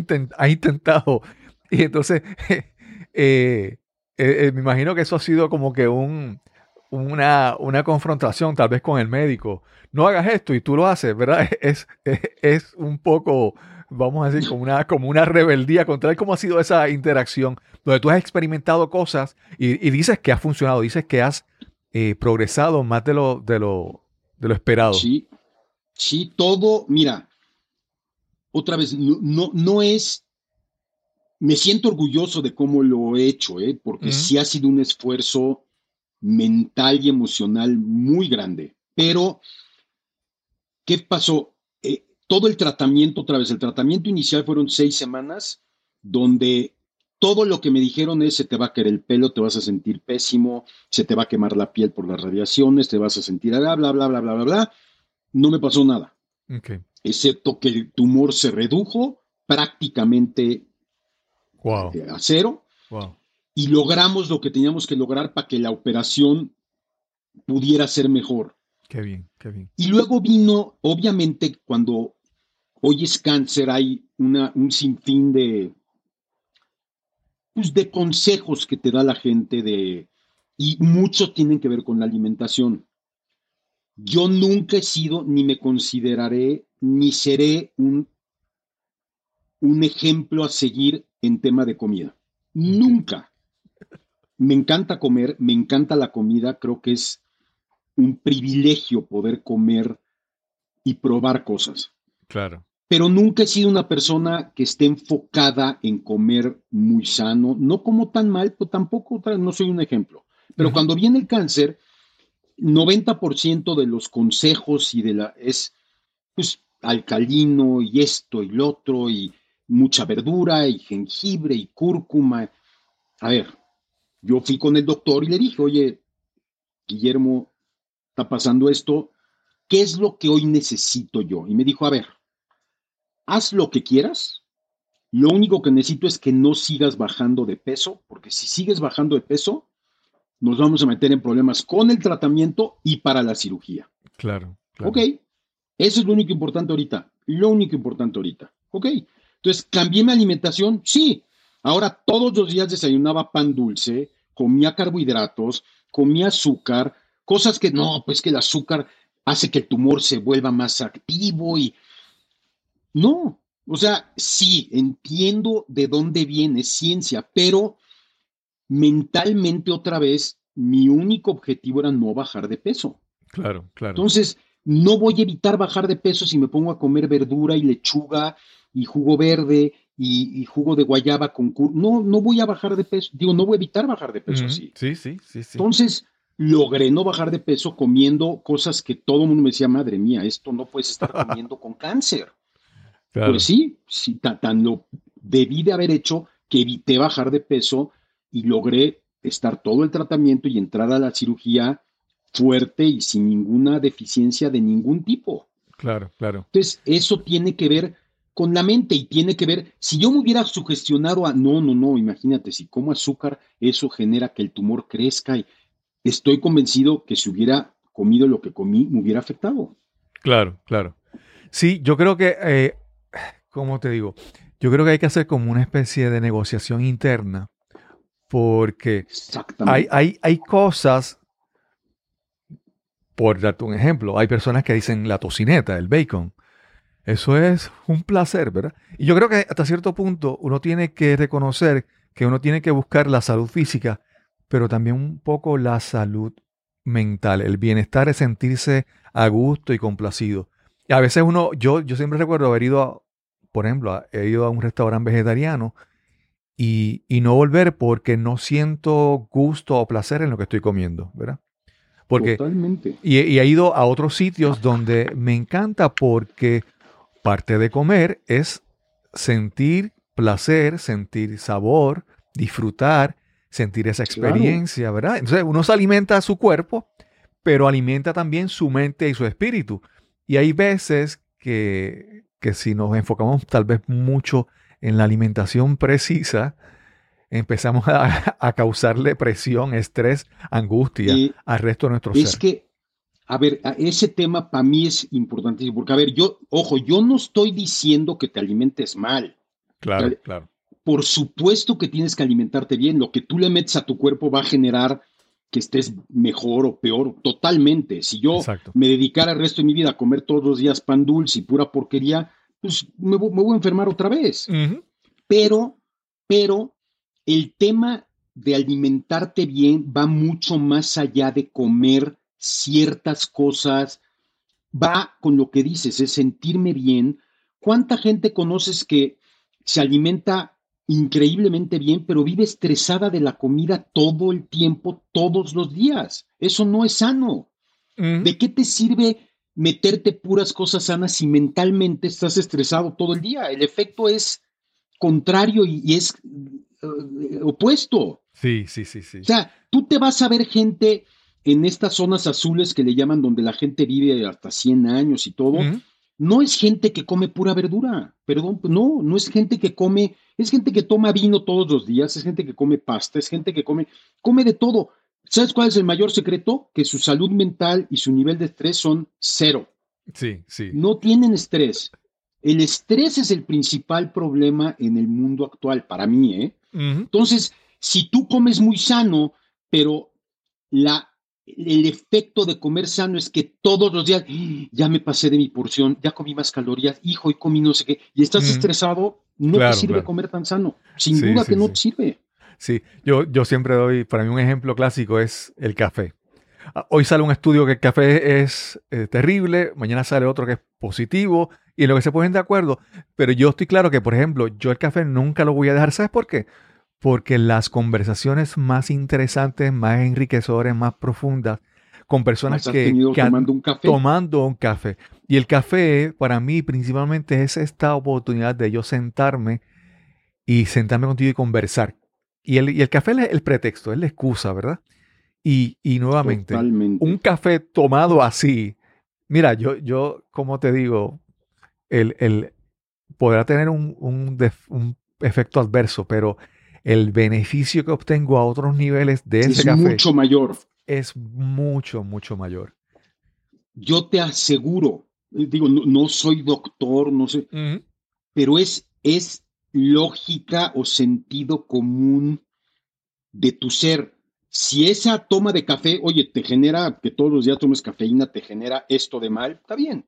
intentado. Y entonces, eh, me imagino que eso ha sido como que un, una, una, confrontación tal vez con el médico. No hagas esto y tú lo haces, ¿verdad? Es, es, un poco, vamos a decir, como una, como una rebeldía contra él. ¿Cómo ha sido esa interacción donde tú has experimentado cosas y, y dices que ha funcionado, dices que has eh, progresado más de lo, de, lo, de lo esperado. Sí, sí, todo, mira, otra vez, no, no, es, me siento orgulloso de cómo lo he hecho, ¿eh? porque sí ha sido un esfuerzo mental y emocional muy grande, pero, ¿qué pasó? Eh, todo el tratamiento, otra vez, el tratamiento inicial fueron seis semanas, donde todo lo que me dijeron es se te va a caer el pelo, te vas a sentir pésimo, se te va a quemar la piel por las radiaciones, te vas a sentir bla, bla, bla, bla, bla, bla, bla. No me pasó nada. Excepto que el tumor se redujo prácticamente eh, a cero. Y logramos lo que teníamos que lograr para que la operación pudiera ser mejor. Qué bien, qué bien. Y luego vino, obviamente, cuando hoy es cáncer, hay una, un sinfín de pues, de consejos que te da la gente de, y mucho tienen que ver con la alimentación. yo nunca he sido, ni me consideraré, ni seré un, un ejemplo a seguir en tema de comida. Nunca. Me encanta comer, me encanta la comida, creo que es un privilegio poder comer y probar cosas. Claro. Pero nunca he sido una persona que esté enfocada en comer muy sano. No como tan mal, pero tampoco no soy un ejemplo. Pero cuando viene el cáncer, 90% de los consejos y de la es pues alcalino y esto y lo otro y mucha verdura y jengibre y cúrcuma. A ver, yo fui con el doctor y le dije, oye, Guillermo, está pasando esto, ¿qué es lo que hoy necesito yo? Y me dijo, a ver, haz lo que quieras, lo único que necesito es que no sigas bajando de peso, porque si sigues bajando de peso, nos vamos a meter en problemas con el tratamiento y para la cirugía. Claro. Ok, eso es lo único importante ahorita, lo único importante ahorita. Ok, entonces, ¿cambié mi alimentación? Sí. Ahora todos los días desayunaba pan dulce, comía carbohidratos, comía azúcar, cosas que no, pues que el azúcar hace que el tumor se vuelva más activo y no, o sea, sí, entiendo de dónde viene ciencia, pero mentalmente otra vez mi único objetivo era no bajar de peso. Claro, claro. Entonces, no voy a evitar bajar de peso si me pongo a comer verdura y lechuga y jugo verde y, jugo de guayaba con no no voy a bajar de peso, digo, no voy a evitar bajar de peso así. Sí, sí, sí, sí. Entonces, logré no bajar de peso comiendo cosas que todo el mundo me decía, madre mía, esto no puedes estar comiendo con cáncer. Pues sí, sí tan, lo debí de haber hecho que evité bajar de peso y logré estar todo el tratamiento y entrar a la cirugía fuerte y sin ninguna deficiencia de ningún tipo. Claro, claro. Entonces, eso tiene que ver con la mente y tiene que ver, si yo me hubiera sugestionado a, no, no, no, imagínate, si como azúcar, eso genera que el tumor crezca y estoy convencido que si hubiera comido lo que comí, me hubiera afectado. Claro, claro. Sí, yo creo que, eh, ¿cómo te digo? Yo creo que hay que hacer como una especie de negociación interna, porque hay, hay, hay cosas, por darte un ejemplo, hay personas que dicen la tocineta, el bacon. Eso es un placer, ¿verdad? Y yo creo que hasta cierto punto uno tiene que reconocer que uno tiene que buscar la salud física, pero también un poco la salud mental. El bienestar es sentirse a gusto y complacido. Y a veces uno, yo, yo siempre recuerdo haber ido, a, por ejemplo, he ido a un restaurante vegetariano y, y, no volver porque no siento gusto o placer en lo que estoy comiendo, ¿verdad? Porque, Totalmente. Y, y he ido a otros sitios donde me encanta porque Parte de comer es sentir placer, sentir sabor, disfrutar, sentir esa experiencia, ¿verdad? Entonces uno se alimenta a su cuerpo, pero alimenta también su mente y su espíritu. Y hay veces que, que si nos enfocamos tal vez mucho en la alimentación precisa, empezamos a, causarle presión, estrés, angustia al resto de nuestro es ser. Que a ver, ese tema para mí es importantísimo, porque a ver, yo, ojo, yo no estoy diciendo que te alimentes mal. Claro, claro. Por supuesto que tienes que alimentarte bien, lo que tú le metes a tu cuerpo va a generar que estés mejor o peor, totalmente. Si yo me dedicara el resto de mi vida a comer todos los días pan dulce y pura porquería, pues me, voy a enfermar otra vez. Pero, pero el tema de alimentarte bien va mucho más allá de comer ciertas cosas, va con lo que dices, es sentirme bien. ¿Cuánta gente conoces que se alimenta increíblemente bien, pero vive estresada de la comida todo el tiempo, todos los días? Eso no es sano. ¿De qué te sirve meterte puras cosas sanas si mentalmente estás estresado todo el día? El efecto es contrario y, es eh, opuesto. Sí, sí, sí, sí. O sea, tú te vas a ver gente en estas zonas azules que le llaman donde la gente vive hasta 100 años y todo, no es gente que come pura verdura, perdón, no, no es gente que come, es gente que toma vino todos los días, es gente que come pasta, es gente que come, come de todo. ¿Sabes cuál es el mayor secreto? Que su salud mental y su nivel de estrés son cero. Sí, sí. No tienen estrés. El estrés es el principal problema en el mundo actual, para mí, ¿eh? Entonces, si tú comes muy sano, pero la el efecto de comer sano es que todos los días, ¡Ah! ya me pasé de mi porción, ya comí más calorías, hijo, y comí no sé qué, y estás estresado, no te sirve comer tan sano. Sin duda que no te sirve. Sí, yo, yo siempre doy, para mí un ejemplo clásico es el café. Ah, hoy sale un estudio que el café es eh, terrible, mañana sale otro que es positivo y en lo que se ponen de acuerdo. Pero yo estoy claro que, por ejemplo, yo el café nunca lo voy a dejar. ¿Sabes por qué? Porque las conversaciones más interesantes, más enriquecedoras, más profundas, con personas que, tomando un café. tomando un café. Y el café, para mí, principalmente es esta oportunidad de yo sentarme y sentarme contigo y conversar. Y el, y el café es el pretexto, es la excusa, ¿verdad? Y, nuevamente, un café tomado así, mira, yo, yo como te digo, el, el podrá tener un, un, un, efecto adverso, pero el beneficio que obtengo a otros niveles de ese café es mucho mayor. Es mucho, mucho mayor. Yo te aseguro, digo, no, soy doctor, no sé, pero es, es lógica o sentido común de tu ser si esa toma de café, oye, te genera que todos los días tomes cafeína, te genera esto de mal, está bien.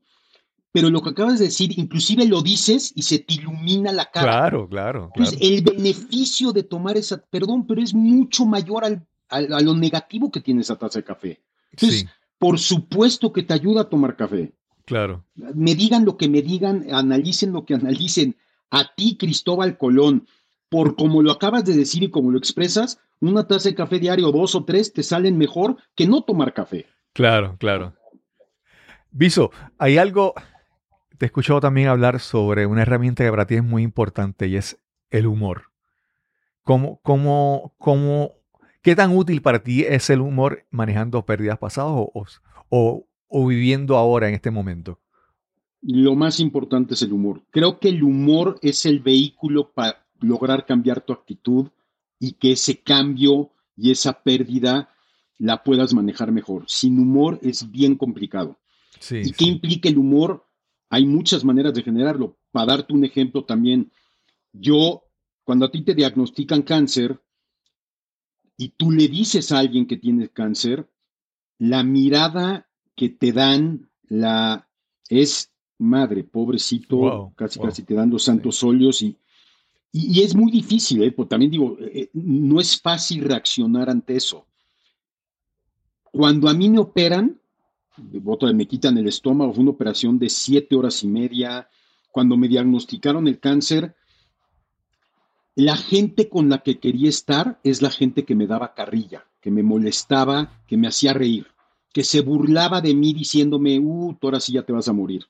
Pero lo que acabas de decir, inclusive lo dices y se te ilumina la cara. Claro, claro. Entonces, el beneficio de tomar esa, perdón, pero es mucho mayor al, a lo negativo que tiene esa taza de café. Entonces, por supuesto que te ayuda a tomar café. Claro. Me digan lo que me digan, analicen lo que analicen. A ti, Cristóbal Colón, por como lo acabas de decir y como lo expresas, una taza de café diario, dos o tres, te salen mejor que no tomar café. Claro, claro. Viso, hay algo, te he escuchado también hablar sobre una herramienta que para ti es muy importante y es el humor. ¿Cómo, cómo, cómo, ¿Qué tan útil para ti es el humor manejando pérdidas pasadas o, o, o viviendo ahora en este momento? Lo más importante es el humor. Creo que el humor es el vehículo para lograr cambiar tu actitud y que ese cambio y esa pérdida la puedas manejar mejor. Sin humor es bien complicado. ¿Y qué implica el humor? Hay muchas maneras de generarlo. Para darte un ejemplo también, yo, cuando a ti te diagnostican cáncer y tú le dices a alguien que tiene cáncer, la mirada que te dan la es madre, pobrecito, casi casi te dan los santos óleos y y, es muy difícil, ¿eh? Porque también digo, eh, eh, no es fácil reaccionar ante eso. Cuando a mí me operan, me quitan el estómago, fue una operación de siete horas y media. Cuando me diagnosticaron el cáncer, la gente con la que quería estar es la gente que me daba carrilla, que me molestaba, que me hacía reír, que se burlaba de mí diciéndome, uh, tú ahora sí ya te vas a morir.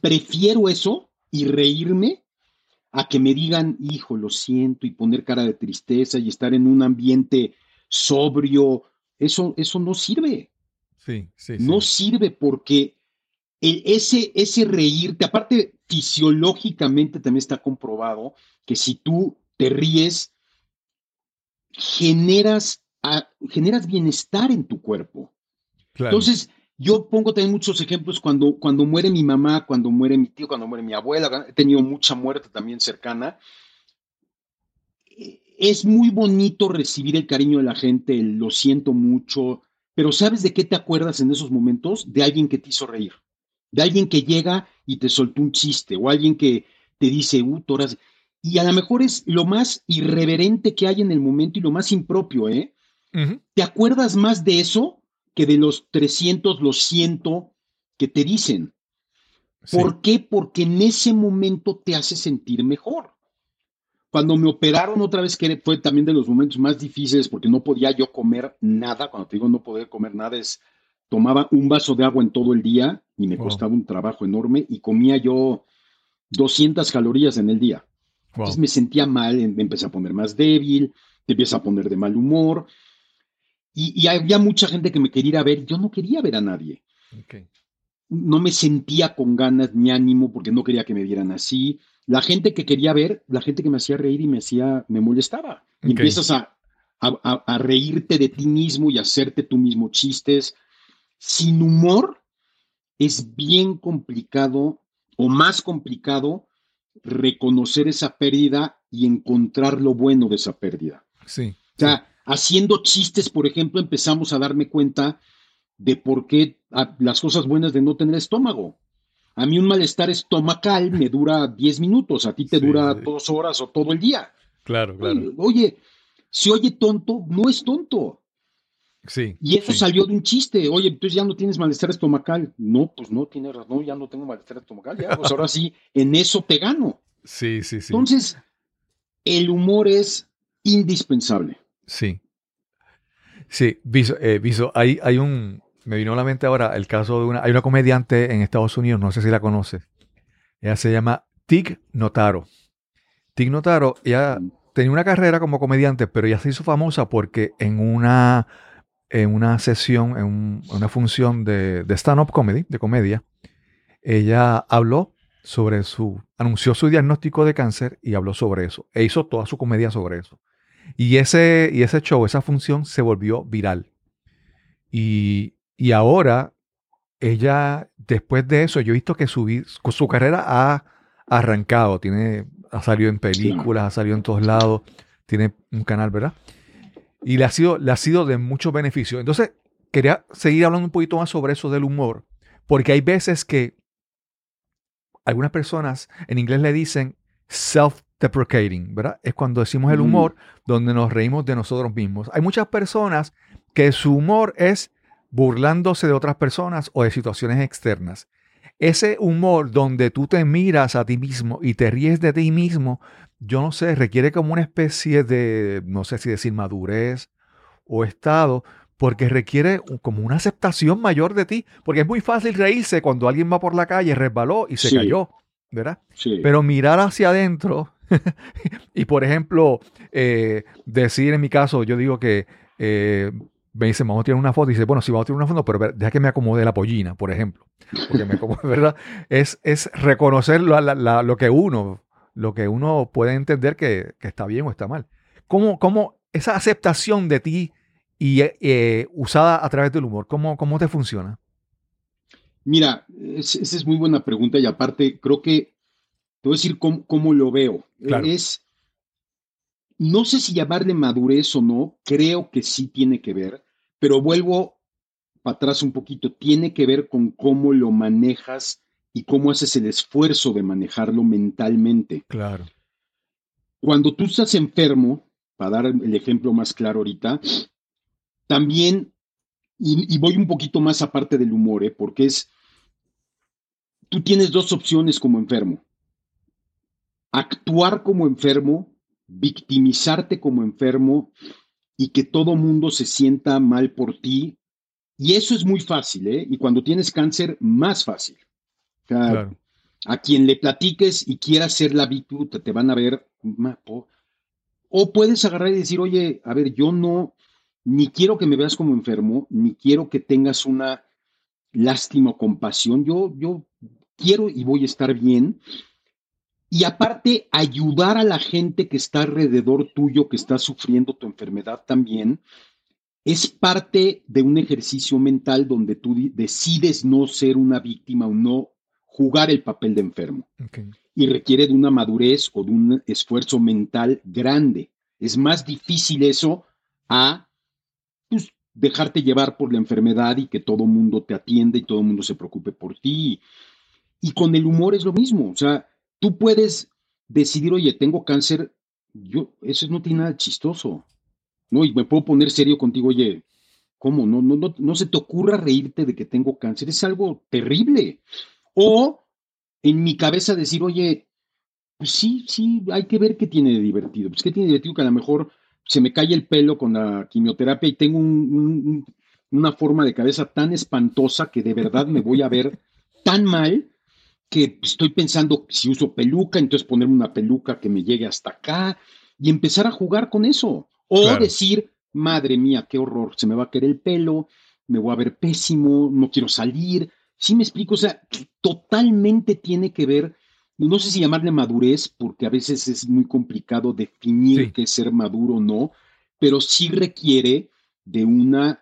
Prefiero eso y reírme a que me digan, hijo, lo siento, y poner cara de tristeza y estar en un ambiente sobrio, eso, eso no sirve. Sí, sí. No sirve porque ese, ese reírte, aparte fisiológicamente también está comprobado que si tú te ríes, generas, generas bienestar en tu cuerpo. Entonces, yo pongo también muchos ejemplos cuando, cuando muere mi mamá, cuando muere mi tío, cuando muere mi abuela, he tenido mucha muerte también cercana. Es muy bonito recibir el cariño de la gente, lo siento mucho, pero ¿sabes de qué te acuerdas en esos momentos? De alguien que te hizo reír, de alguien que llega y te soltó un chiste, o alguien que te dice, uh, toras. Y a lo mejor es lo más irreverente que hay en el momento y lo más impropio, ¿eh? ¿Te acuerdas más de eso que de los 300, los 100 que te dicen. ¿Por qué? Porque en ese momento te hace sentir mejor. Cuando me operaron otra vez, que fue también de los momentos más difíciles porque no podía yo comer nada, cuando te digo no poder comer nada es, tomaba un vaso de agua en todo el día y me costaba un trabajo enorme y comía yo 200 calorías en el día. Entonces me sentía mal, me empecé a poner más débil, te empieza a poner de mal humor y, había mucha gente que me quería ir a ver, yo no quería ver a nadie. No me sentía con ganas ni ánimo porque no quería que me vieran así. La gente que quería ver, la gente que me hacía reír y me hacía, me molestaba. Y empiezas a, a, reírte de ti mismo y hacerte tú mismo chistes. Sin humor es bien complicado o más complicado reconocer esa pérdida y encontrar lo bueno de esa pérdida. Sí. O sea, haciendo chistes, por ejemplo, empezamos a darme cuenta de por qué las cosas buenas de no tener estómago. A mí un malestar estomacal me dura 10 minutos, a ti te dura dos horas o todo el día. Claro, claro. Oye, si oye tonto, no es tonto. Sí. Y eso salió de un chiste. Oye, entonces ya no tienes malestar estomacal. No, pues no, tienes razón, ya no tengo malestar estomacal. Ya, pues ahora sí, en eso te gano. Sí, sí, sí. Entonces, el humor es indispensable. Sí. Sí, Viso, eh, Viso hay, hay un, me vino a la mente ahora el caso de una, hay una comediante en Estados Unidos, no sé si la conoces. Ella se llama Tig Notaro. Tig Notaro, ella tenía una carrera como comediante, pero ella se hizo famosa porque en una, en una sesión, en una función de, de stand-up comedy, de comedia, ella habló sobre su, anunció su diagnóstico de cáncer y habló sobre eso. E hizo toda su comedia sobre eso. Y ese, y ese show, esa función se volvió viral. Y, y ahora, ella, después de eso, yo he visto que su, su carrera ha arrancado. Tiene, ha salido en películas, ha salido en todos lados. Tiene un canal, ¿verdad? Y le ha sido, le ha sido de mucho beneficio. Entonces, quería seguir hablando un poquito más sobre eso del humor, porque hay veces que algunas personas en inglés le dicen self-deprecating, ¿verdad? Es cuando decimos el humor donde nos reímos de nosotros mismos. Hay muchas personas que su humor es burlándose de otras personas o de situaciones externas. Ese humor donde tú te miras a ti mismo y te ríes de ti mismo, yo no sé, requiere como una especie de, no sé si decir madurez o estado, porque requiere como una aceptación mayor de ti, porque es muy fácil reírse cuando alguien va por la calle, resbaló y se cayó, ¿verdad? Pero mirar hacia adentro y, por ejemplo, eh, decir en mi caso, yo digo que eh, me dice, vamos a tirar una foto, y dice, bueno, sí, vamos a tirar una foto, pero deja que me acomode la pollina, por ejemplo. Porque me ¿verdad? Es, es reconocer lo, que uno, lo que uno puede entender que, está bien o está mal. ¿Cómo, cómo esa aceptación de ti y eh, usada a través del humor, ¿cómo, cómo te funciona? Mira, esa es muy buena pregunta y aparte creo que te voy a decir cómo, lo veo. Es, no sé si llamarle madurez o no, creo que sí tiene que ver, pero vuelvo para atrás un poquito, tiene que ver con cómo lo manejas y cómo haces el esfuerzo de manejarlo mentalmente. Claro. Cuando tú estás enfermo, para dar el ejemplo más claro ahorita, también, y, voy un poquito más aparte del humor, ¿eh? porque es, tú tienes dos opciones como enfermo. Actuar como enfermo, victimizarte como enfermo y que todo mundo se sienta mal por ti. Y eso es muy fácil, ¿eh? Y cuando tienes cáncer, más fácil. A quien le platiques y quieras ser la víctima, te van a ver. O puedes agarrar y decir, oye, a ver, yo no, ni quiero que me veas como enfermo, ni quiero que tengas una lástima o compasión. Yo, yo quiero y voy a estar bien. Y aparte, ayudar a la gente que está alrededor tuyo, que está sufriendo tu enfermedad también, es parte de un ejercicio mental donde tú decides no ser una víctima o no jugar el papel de enfermo. Y requiere de una madurez o de un esfuerzo mental grande. Es más difícil eso a pues, dejarte llevar por la enfermedad y que todo mundo te atienda y todo el mundo se preocupe por ti. Y con el humor es lo mismo. O sea, Tú puedes decidir, oye, tengo cáncer, yo, eso no tiene nada chistoso. No, y me puedo poner serio contigo, oye, ¿cómo? No, no, no, no se te ocurra reírte de que tengo cáncer, es algo terrible. O en mi cabeza decir, oye, pues sí, sí, hay que ver qué tiene de divertido. Pues qué tiene de divertido que a lo mejor se me cae el pelo con la quimioterapia y tengo una forma de cabeza tan espantosa que de verdad me voy a ver tan mal que estoy pensando si uso peluca, entonces ponerme una peluca que me llegue hasta acá y empezar a jugar con eso. O decir, madre mía, qué horror, se me va a caer el pelo, me voy a ver pésimo, no quiero salir. Sí me explico, o sea, totalmente tiene que ver, no sé si llamarle madurez, porque a veces es muy complicado definir qué es ser maduro o no, pero sí requiere de un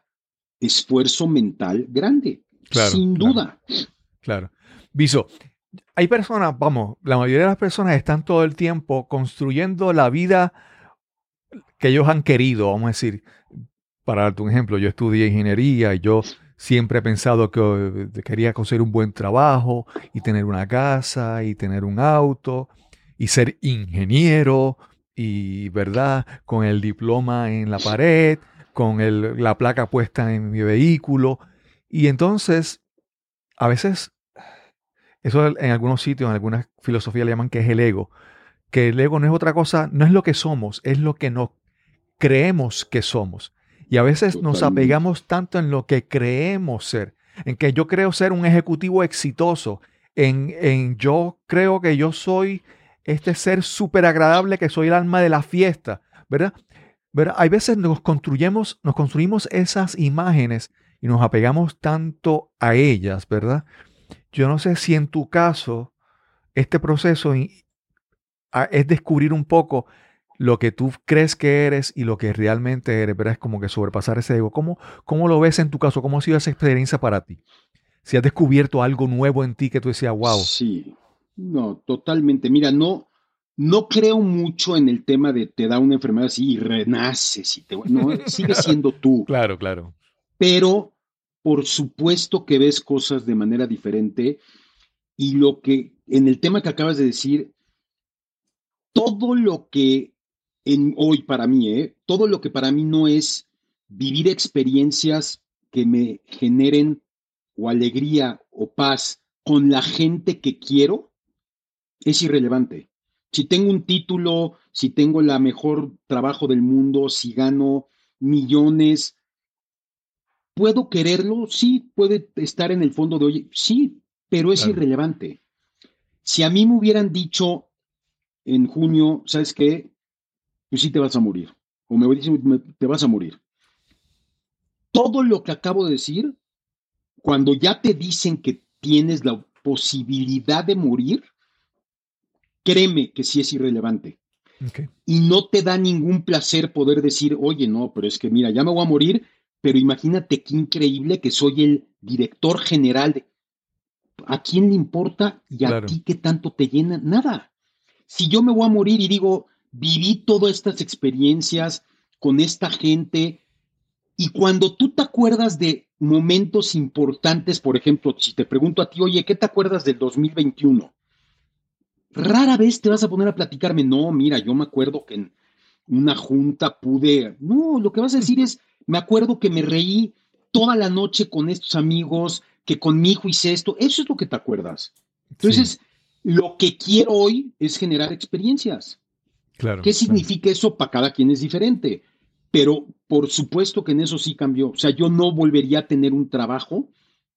esfuerzo mental grande, sin duda. Claro. Viso, hay personas, vamos, la mayoría de las personas están todo el tiempo construyendo la vida que ellos han querido, vamos a decir, para darte un ejemplo, yo estudié ingeniería y yo siempre he pensado que eh, quería conseguir un buen trabajo y tener una casa y tener un auto y ser ingeniero y, ¿verdad? Con el diploma en la pared, con la placa puesta en mi vehículo. Y entonces, a veces, eso en algunos sitios, en algunas filosofías le llaman que es el ego. Que el ego no es otra cosa, no es lo que somos, es lo que no creemos que somos. Y a veces nos apegamos tanto en lo que creemos ser, en que yo creo ser un ejecutivo exitoso, en, en yo creo que yo soy este ser súper agradable, que soy el alma de la fiesta, ¿verdad? ¿verdad? Hay veces nos construyemos, nos construimos esas imágenes y nos apegamos tanto a ellas, ¿verdad? Yo no sé si en tu caso este proceso es descubrir un poco lo que tú crees que eres y lo que realmente eres, ¿verdad? Es como que sobrepasar ese ego. ¿Cómo, ¿Cómo lo ves en tu caso? ¿Cómo ha sido esa experiencia para ti? Si has descubierto algo nuevo en ti que tú decías, wow. Sí, no, totalmente. Mira, no, no creo mucho en el tema de te da una enfermedad así y renaces y te, no, sigue siendo tú. Claro, claro. Pero por supuesto que ves cosas de manera diferente y lo que en el tema que acabas de decir, todo lo que en hoy para mí, ¿eh? todo lo que para mí no es vivir experiencias que me generen o alegría o paz con la gente que quiero, es irrelevante. Si tengo un título, si tengo el mejor trabajo del mundo, si gano millones, ¿puedo quererlo? Sí, puede estar en el fondo de hoy, sí, pero es irrelevante. Si a mí me hubieran dicho en junio, ¿sabes qué? pues sí te vas a morir. O me dicen, te vas a morir. Todo lo que acabo de decir, cuando ya te dicen que tienes la posibilidad de morir, créeme que sí es irrelevante. Y no te da ningún placer poder decir, oye, no, pero es que mira, ya me voy a morir, pero imagínate qué increíble que soy el director general de... ¿A quién le importa y a ti qué tanto te llena? Nada. Si yo me voy a morir y digo, viví todas estas experiencias con esta gente y cuando tú te acuerdas de momentos importantes, por ejemplo, si te pregunto a ti, oye, ¿qué te acuerdas del 2021? Rara vez te vas a poner a platicarme, no, mira, yo me acuerdo que en una junta pude, no, lo que vas a decir es, me acuerdo que me reí toda la noche con estos amigos, que con mi hijo hice esto, eso es lo que te acuerdas. Entonces, lo que quiero hoy es generar experiencias. ¿Qué significa eso? Para cada quien es diferente. Pero por supuesto que en eso sí cambió. O sea, yo no volvería a tener un trabajo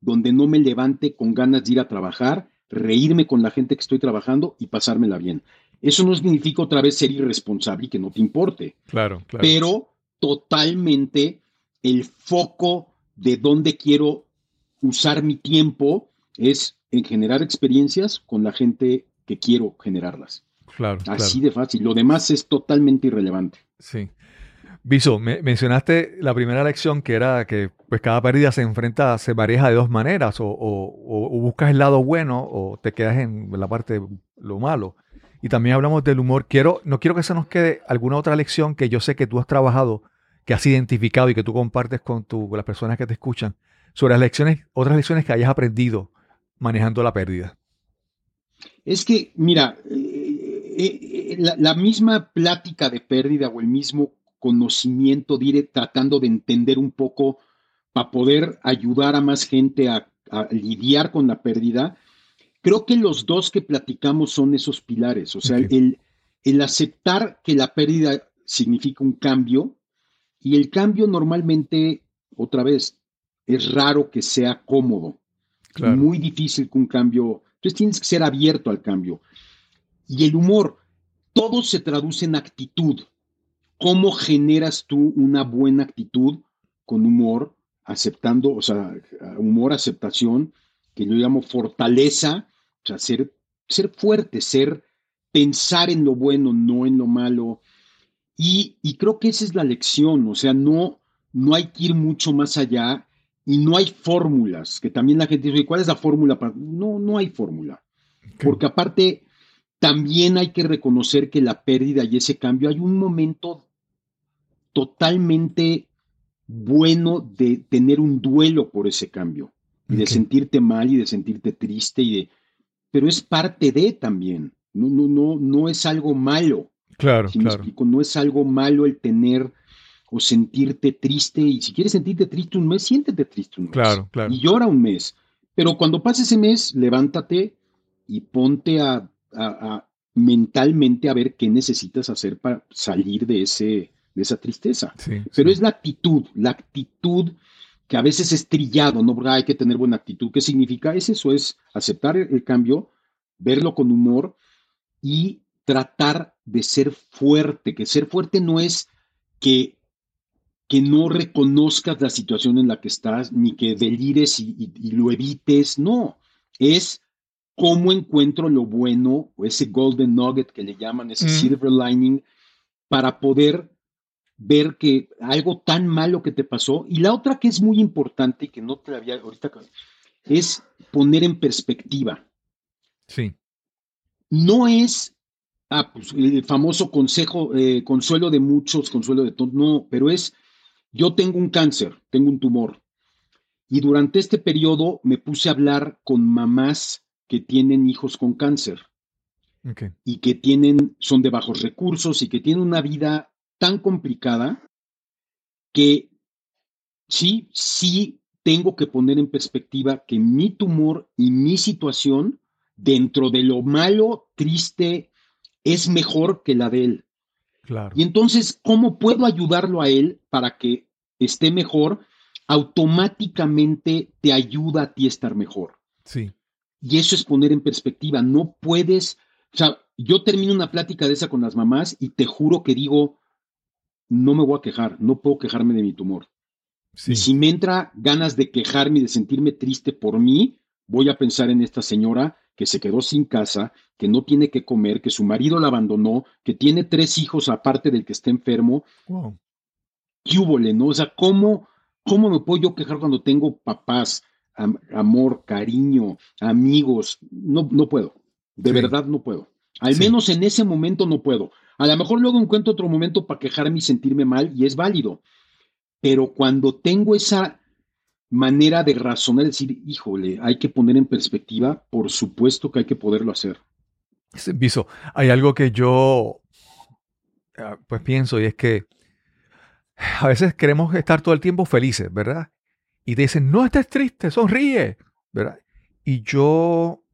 donde no me levante con ganas de ir a trabajar, reírme con la gente que estoy trabajando y pasármela bien. Eso no significa otra vez ser irresponsable y que no te importe. Claro, claro. Pero totalmente el foco de dónde quiero usar mi tiempo es en generar experiencias con la gente que quiero generarlas. Así de fácil. Lo demás es totalmente irrelevante. Sí. Viso, me, mencionaste la primera lección que era que pues cada pérdida se enfrenta, se maneja de dos maneras, o, buscas el lado bueno o te quedas en la parte lo malo. Y también hablamos del humor. Quiero, no quiero que se nos quede alguna otra lección que yo sé que tú has trabajado, que has identificado y que tú compartes con, tu, las personas que te escuchan, sobre las lecciones, otras lecciones que hayas aprendido manejando la pérdida. Es que, mira, eh, eh, la, misma plática de pérdida o el mismo conocimiento, diré, tratando de entender un poco para poder ayudar a más gente a, lidiar con la pérdida, creo que los dos que platicamos son esos pilares, o sea, el, el aceptar que la pérdida significa un cambio y el cambio normalmente, otra vez, es raro que sea cómodo, muy difícil que un cambio, entonces tienes que ser abierto al cambio. Y el humor, todo se traduce en actitud. ¿Cómo generas tú una buena actitud con humor, aceptando, o sea, humor, aceptación, que yo llamo fortaleza, sea, ser, ser fuerte, ser, pensar en lo bueno, no en lo malo. Y, creo que esa es la lección, o sea, no, no hay que ir mucho más allá y no hay fórmulas, que también la gente dice, ¿cuál es la fórmula? Para... No, no hay fórmula. Porque aparte, también hay que reconocer que la pérdida y ese cambio, hay un momento totalmente bueno de tener un duelo por ese cambio y de sentirte mal y de sentirte triste y de pero es parte de también. No no no no es algo malo. Claro claro. no es algo malo el tener o sentirte triste y si quieres sentirte triste un mes siéntete triste un mes. Claro claro. Y llora un mes. Pero cuando pase ese mes levántate y ponte a, a mentalmente a ver qué necesitas hacer para salir de ese de esa tristeza. Pero es la actitud, la actitud que a veces es trillado, ¿no? Porque hay que tener buena actitud. ¿Qué significa? Es eso, es aceptar el cambio, verlo con humor y tratar de ser fuerte, que ser fuerte no es que, que no reconozcas la situación en la que estás, ni que delires y, lo evites, no, es cómo encuentro lo bueno, o ese golden nugget que le llaman, ese silver lining, para poder ver que algo tan malo que te pasó. Y la otra que es muy importante y que no te había ahorita, es poner en perspectiva. Sí. No es ah, pues, el famoso consejo, eh, consuelo de muchos, consuelo de todos, no, pero es, yo tengo un cáncer, tengo un tumor. Y durante este periodo me puse a hablar con mamás que tienen hijos con cáncer. Y que tienen, son de bajos recursos y que tienen una vida tan complicada que sí, sí tengo que poner en perspectiva que mi tumor y mi situación, dentro de lo malo, triste, es mejor que la de él. Claro. Y entonces, ¿cómo puedo ayudarlo a él para que esté mejor? Automáticamente te ayuda a ti a estar mejor. Sí. Y eso es poner en perspectiva. No puedes, o sea, yo termino una plática de esa con las mamás y te juro que digo, no me voy a quejar, no puedo quejarme de mi tumor. Si me entra ganas de quejarme y de sentirme triste por mí, voy a pensar en esta señora que se quedó sin casa, que no tiene que comer, que su marido la abandonó, que tiene tres hijos aparte del que está enfermo. Wow. ¿Qué hubo, no? O sea, ¿cómo, ¿cómo me puedo yo quejar cuando tengo papás, amor, cariño, amigos? No, no puedo. De verdad no puedo. Al menos en ese momento no puedo. A lo mejor luego encuentro otro momento para quejarme y sentirme mal y es válido. Pero cuando tengo esa manera de razonar, decir, híjole, hay que poner en perspectiva, por supuesto que hay que poderlo hacer. Viso, hay algo que yo ah, pues pienso y es que a veces queremos estar todo el tiempo felices, ¿verdad? Y te dicen, no estés triste, sonríe, ¿verdad? Y yo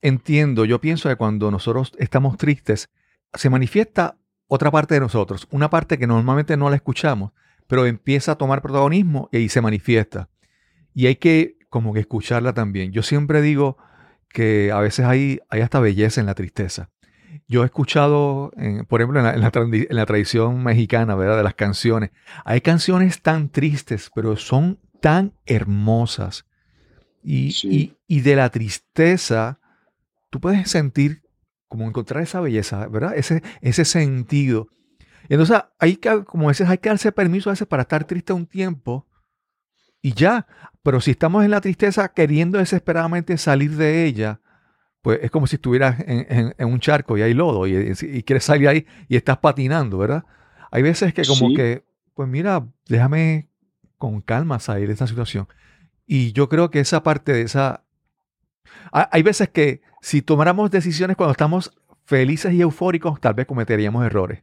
entiendo, yo pienso que cuando nosotros estamos tristes, se manifiesta otra parte de nosotros, una parte que normalmente no la escuchamos, pero empieza a tomar protagonismo y ahí se manifiesta. Y hay que como que escucharla también. Yo siempre digo que a veces hay, hay hasta belleza en la tristeza. Yo he escuchado, por ejemplo, en la, tradición mexicana, ¿verdad? De las canciones. Hay canciones tan tristes, pero son tan hermosas. Y, y de la tristeza, tú puedes sentir como encontrar esa belleza, ¿verdad? Ese, ese sentido. Entonces, hay que, como dices, hay que darse permiso a veces para estar triste un tiempo y ya. Pero si estamos en la tristeza queriendo desesperadamente salir de ella, pues es como si estuvieras en, un charco y hay lodo y, quieres salir ahí y estás patinando, ¿verdad? Hay veces que como que, pues mira, déjame con calma salir de esta situación. Y yo creo que esa parte de esa hay veces que si tomáramos decisiones cuando estamos felices y eufóricos, tal vez cometeríamos errores.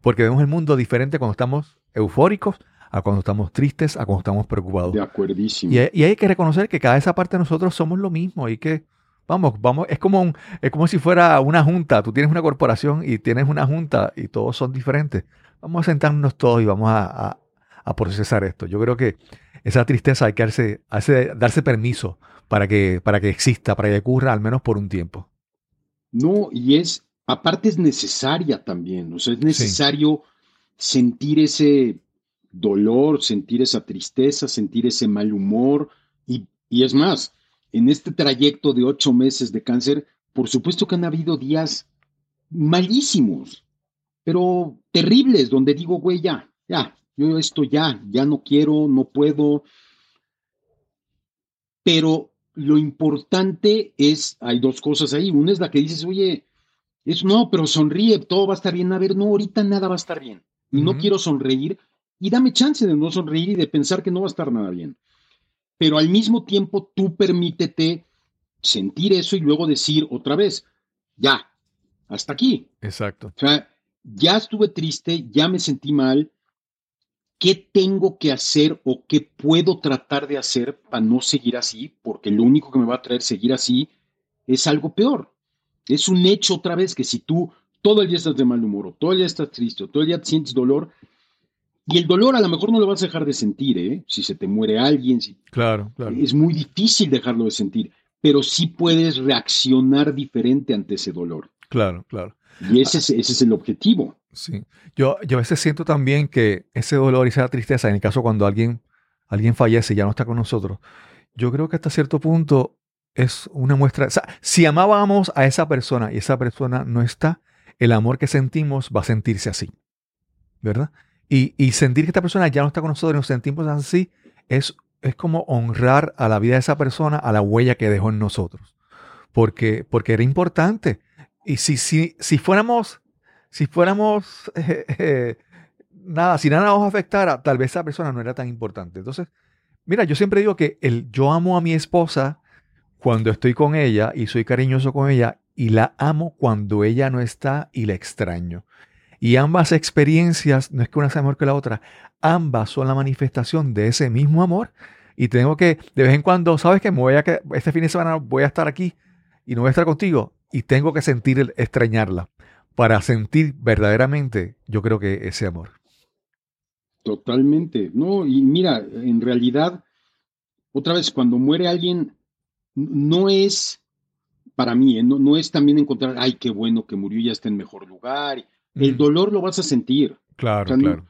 Porque vemos el mundo diferente cuando estamos eufóricos a cuando estamos tristes, a cuando estamos preocupados. De acuerdísimo. Y, hay que reconocer que cada esa parte de nosotros somos lo mismo y que, vamos, vamos, es como, un, es como si fuera una junta. Tú tienes una corporación y tienes una junta y todos son diferentes. Vamos a sentarnos todos y vamos a, procesar esto. Yo creo que esa tristeza hay que darse, darse permiso para que, para que exista, para que ocurra al menos por un tiempo. No, y es, aparte es necesaria también, o sea, es necesario sentir ese dolor, sentir esa tristeza, sentir ese mal humor, y, y es más, en este trayecto de ocho meses de cáncer, por supuesto que han habido días malísimos, pero terribles, donde digo, güey, ya, ya, yo esto ya, ya no quiero, no puedo. Pero lo importante es, hay dos cosas ahí. Una es la que dices, oye, es no, pero sonríe, todo va a estar bien. A ver, no, ahorita nada va a estar bien. y no quiero sonreír, y dame chance de no sonreír y de pensar que no va a estar nada bien. Pero al mismo tiempo, tú permítete sentir eso y luego decir otra vez, ya, hasta aquí. Exacto. O sea, ya estuve triste, ya me sentí mal, ¿qué tengo que hacer o qué puedo tratar de hacer para no seguir así? Porque lo único que me va a traer seguir así es algo peor. Es un hecho otra vez que si tú todo el día estás de mal humor, o todo el día estás triste, o todo el día sientes dolor, y el dolor a lo mejor no lo vas a dejar de sentir, ¿eh? Si se te muere alguien, si... claro, claro. Es muy difícil dejarlo de sentir, pero sí puedes reaccionar diferente ante ese dolor. Claro, claro. Y ese es, ese es el objetivo. Sí. Yo, yo a veces siento también que ese dolor y esa tristeza, en el caso cuando alguien, alguien fallece y ya no está con nosotros, yo creo que hasta cierto punto es una muestra. Si amábamos a esa persona y esa persona no está, el amor que sentimos va a sentirse así. ¿Verdad? Y, y sentir que esta persona ya no está con nosotros y nos sentimos así es, es como honrar a la vida de esa persona, a la huella que dejó en nosotros. Porque, porque era importante. Y si, si, si fuéramos, si fuéramos, nada, si nada nos afectara, tal vez esa persona no era tan importante. Entonces, mira, yo siempre digo que el yo amo a mi esposa cuando estoy con ella y soy cariñoso con ella y la amo cuando ella no está y la extraño. Y ambas experiencias, no es que una sea mejor que la otra, ambas son la manifestación de ese mismo amor. Y tengo que, de vez en cuando, ¿sabes que Me voy a que este fin de semana voy a estar aquí y no voy a estar contigo. Y tengo que sentir, extrañarla. Para sentir verdaderamente, yo creo que ese amor. Totalmente. No, y mira, en realidad, otra vez, cuando muere alguien, no es para mí, ¿eh? no, es también encontrar, ay, qué bueno que murió, ya está en mejor lugar. El dolor lo vas a sentir. Claro, claro.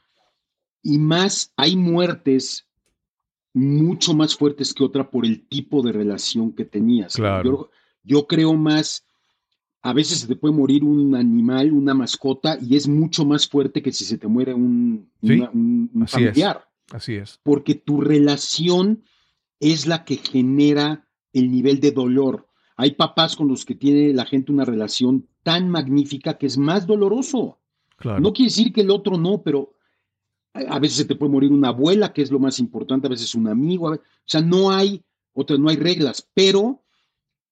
Y más, hay muertes mucho más fuertes que otra por el tipo de relación que tenías. Claro. Yo, creo más, a veces se te puede morir un animal, una mascota, y es mucho más fuerte que si se te muere un, familiar. Así es. Porque tu relación es la que genera el nivel de dolor. Hay papás con los que tiene la gente una relación tan magnífica que es más doloroso. No quiere decir que el otro no, pero a veces se te puede morir una abuela, que es lo más importante, a veces un amigo. o sea, no hay, otra, no hay reglas, pero,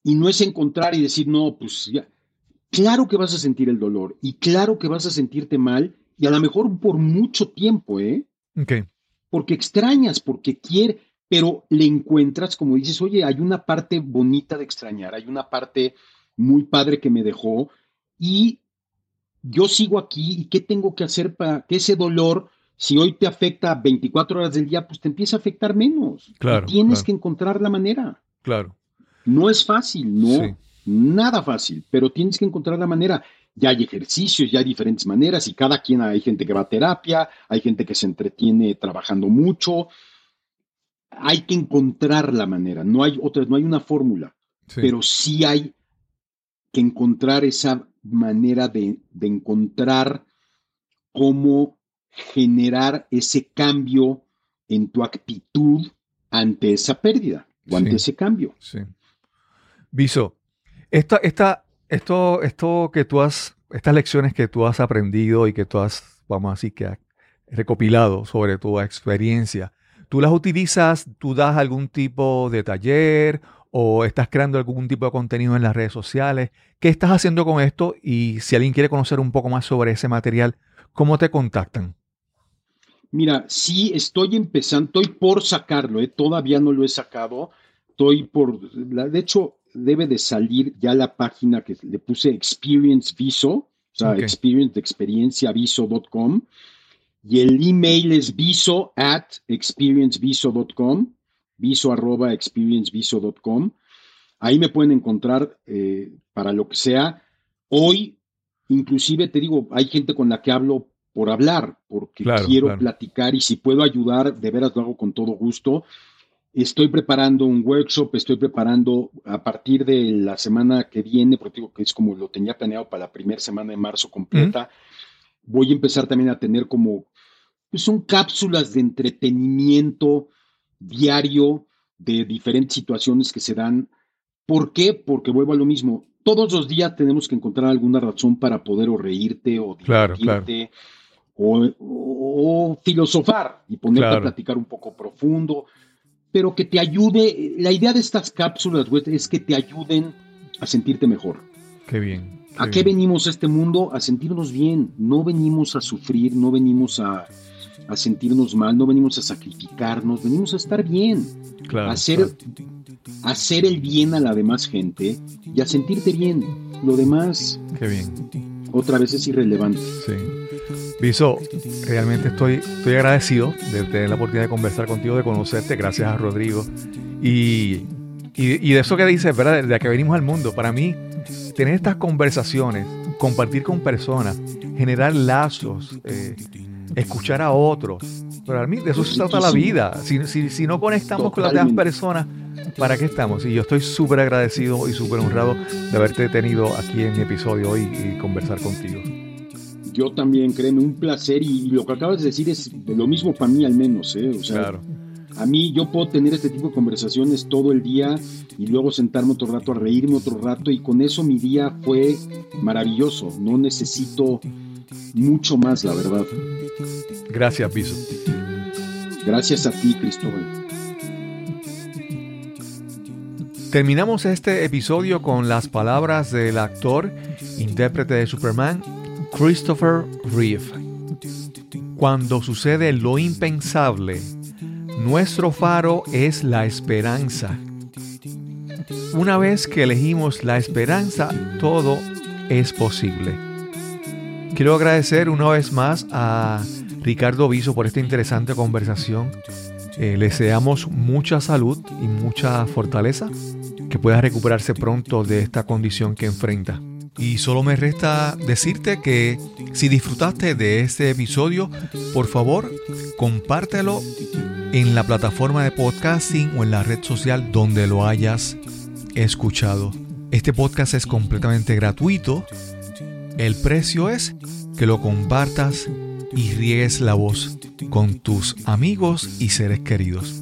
y no es encontrar y decir, no, pues ya. Claro que vas a sentir el dolor y claro que vas a sentirte mal y a lo mejor por mucho tiempo, ¿eh? Ok. Porque extrañas, porque quieres, pero le encuentras, como dices, oye, hay una parte bonita de extrañar, hay una parte muy padre que me dejó y yo sigo aquí y qué tengo que hacer para que ese dolor, si hoy te afecta 24 horas del día, pues te empieza a afectar menos. Claro. tienes que encontrar la manera. Claro. No es fácil, no, nada fácil, pero tienes que encontrar la manera. Ya hay ejercicios, ya hay diferentes maneras y cada quien, hay gente que va a terapia, hay gente que se entretiene trabajando mucho, hay que encontrar la manera, no hay otra, no hay una fórmula, pero sí hay que encontrar esa manera de, encontrar cómo generar ese cambio en tu actitud ante esa pérdida o ante ese cambio. Sí. Viso, esta, esta, esto, esto que tú has, estas lecciones que tú has aprendido y que tú has, vamos a que recopilado sobre tu experiencia, ¿Tú las utilizas, tú das algún tipo de taller o estás creando algún tipo de contenido en las redes sociales? ¿Qué estás haciendo con esto? Y si alguien quiere conocer un poco más sobre ese material, ¿cómo te contactan? Mira, sí, estoy empezando, estoy por sacarlo, ¿eh? todavía no lo he sacado, estoy por, de hecho, debe de salir ya la página que le puse Experience Viso, o sea, experience de experiencia viso.com y el email es viso at experienceviso.com, viso arroba experienceviso.com. Ahí me pueden encontrar eh, para lo que sea. Hoy, inclusive te digo, hay gente con la que hablo por hablar, porque quiero platicar y si puedo ayudar, de veras lo hago con todo gusto. Estoy preparando un workshop, estoy preparando a partir de la semana que viene, porque digo que es como lo tenía planeado para la primera semana de marzo completa. Voy a empezar también a tener como pues son cápsulas de entretenimiento diario de diferentes situaciones que se dan. ¿Por qué? Porque vuelvo a lo mismo. Todos los días tenemos que encontrar alguna razón para poder o reírte o divertirte o, filosofar y ponerte a platicar un poco profundo, pero que te ayude, la idea de estas cápsulas es que te ayuden a sentirte mejor. Qué bien. ¿A qué venimos a este mundo? A sentirnos bien. No venimos a sufrir, no venimos a, sentirnos mal, no venimos a sacrificarnos, venimos a estar bien. a, hacer, hacer el bien a la demás gente y a sentirte bien. Lo demás. Qué bien. Otra vez es irrelevante. Sí. Viso, realmente estoy, estoy agradecido de tener la oportunidad de conversar contigo, de conocerte, gracias a Rodrigo. Y, y, de eso que dices, ¿verdad? De que venimos al mundo. Para mí, tener estas conversaciones, compartir con personas, generar lazos, eh, escuchar a otros. Para mí, de eso se trata la vida. Si, si, si no conectamos con las demás personas, ¿para qué estamos? Y yo estoy súper agradecido y súper honrado de haberte tenido aquí en mi episodio hoy y conversar contigo. Yo también, créeme, un placer y, lo que acabas de decir es lo mismo para mí al menos, ¿eh? O sea, claro. A mí yo puedo tener este tipo de conversaciones todo el día y luego sentarme otro rato a reírme otro rato y con eso mi día fue maravilloso. No necesito mucho más, la verdad. Gracias, Piso. Gracias a ti, Cristóbal. Terminamos este episodio con las palabras del actor, intérprete de Superman, Christopher Reeve. Cuando sucede lo impensable, nuestro faro es la esperanza. Una vez que elegimos la esperanza, todo es posible. Quiero agradecer una vez más a Ricardo Viso por esta interesante conversación. Eh, le deseamos mucha salud y mucha fortaleza, que pueda recuperarse pronto de esta condición que enfrenta. Y solo me resta decirte que si disfrutaste de este episodio, por favor, compártelo en la plataforma de podcasting o en la red social donde lo hayas escuchado. Este podcast es completamente gratuito. El precio es que lo compartas y riegues la voz con tus amigos y seres queridos.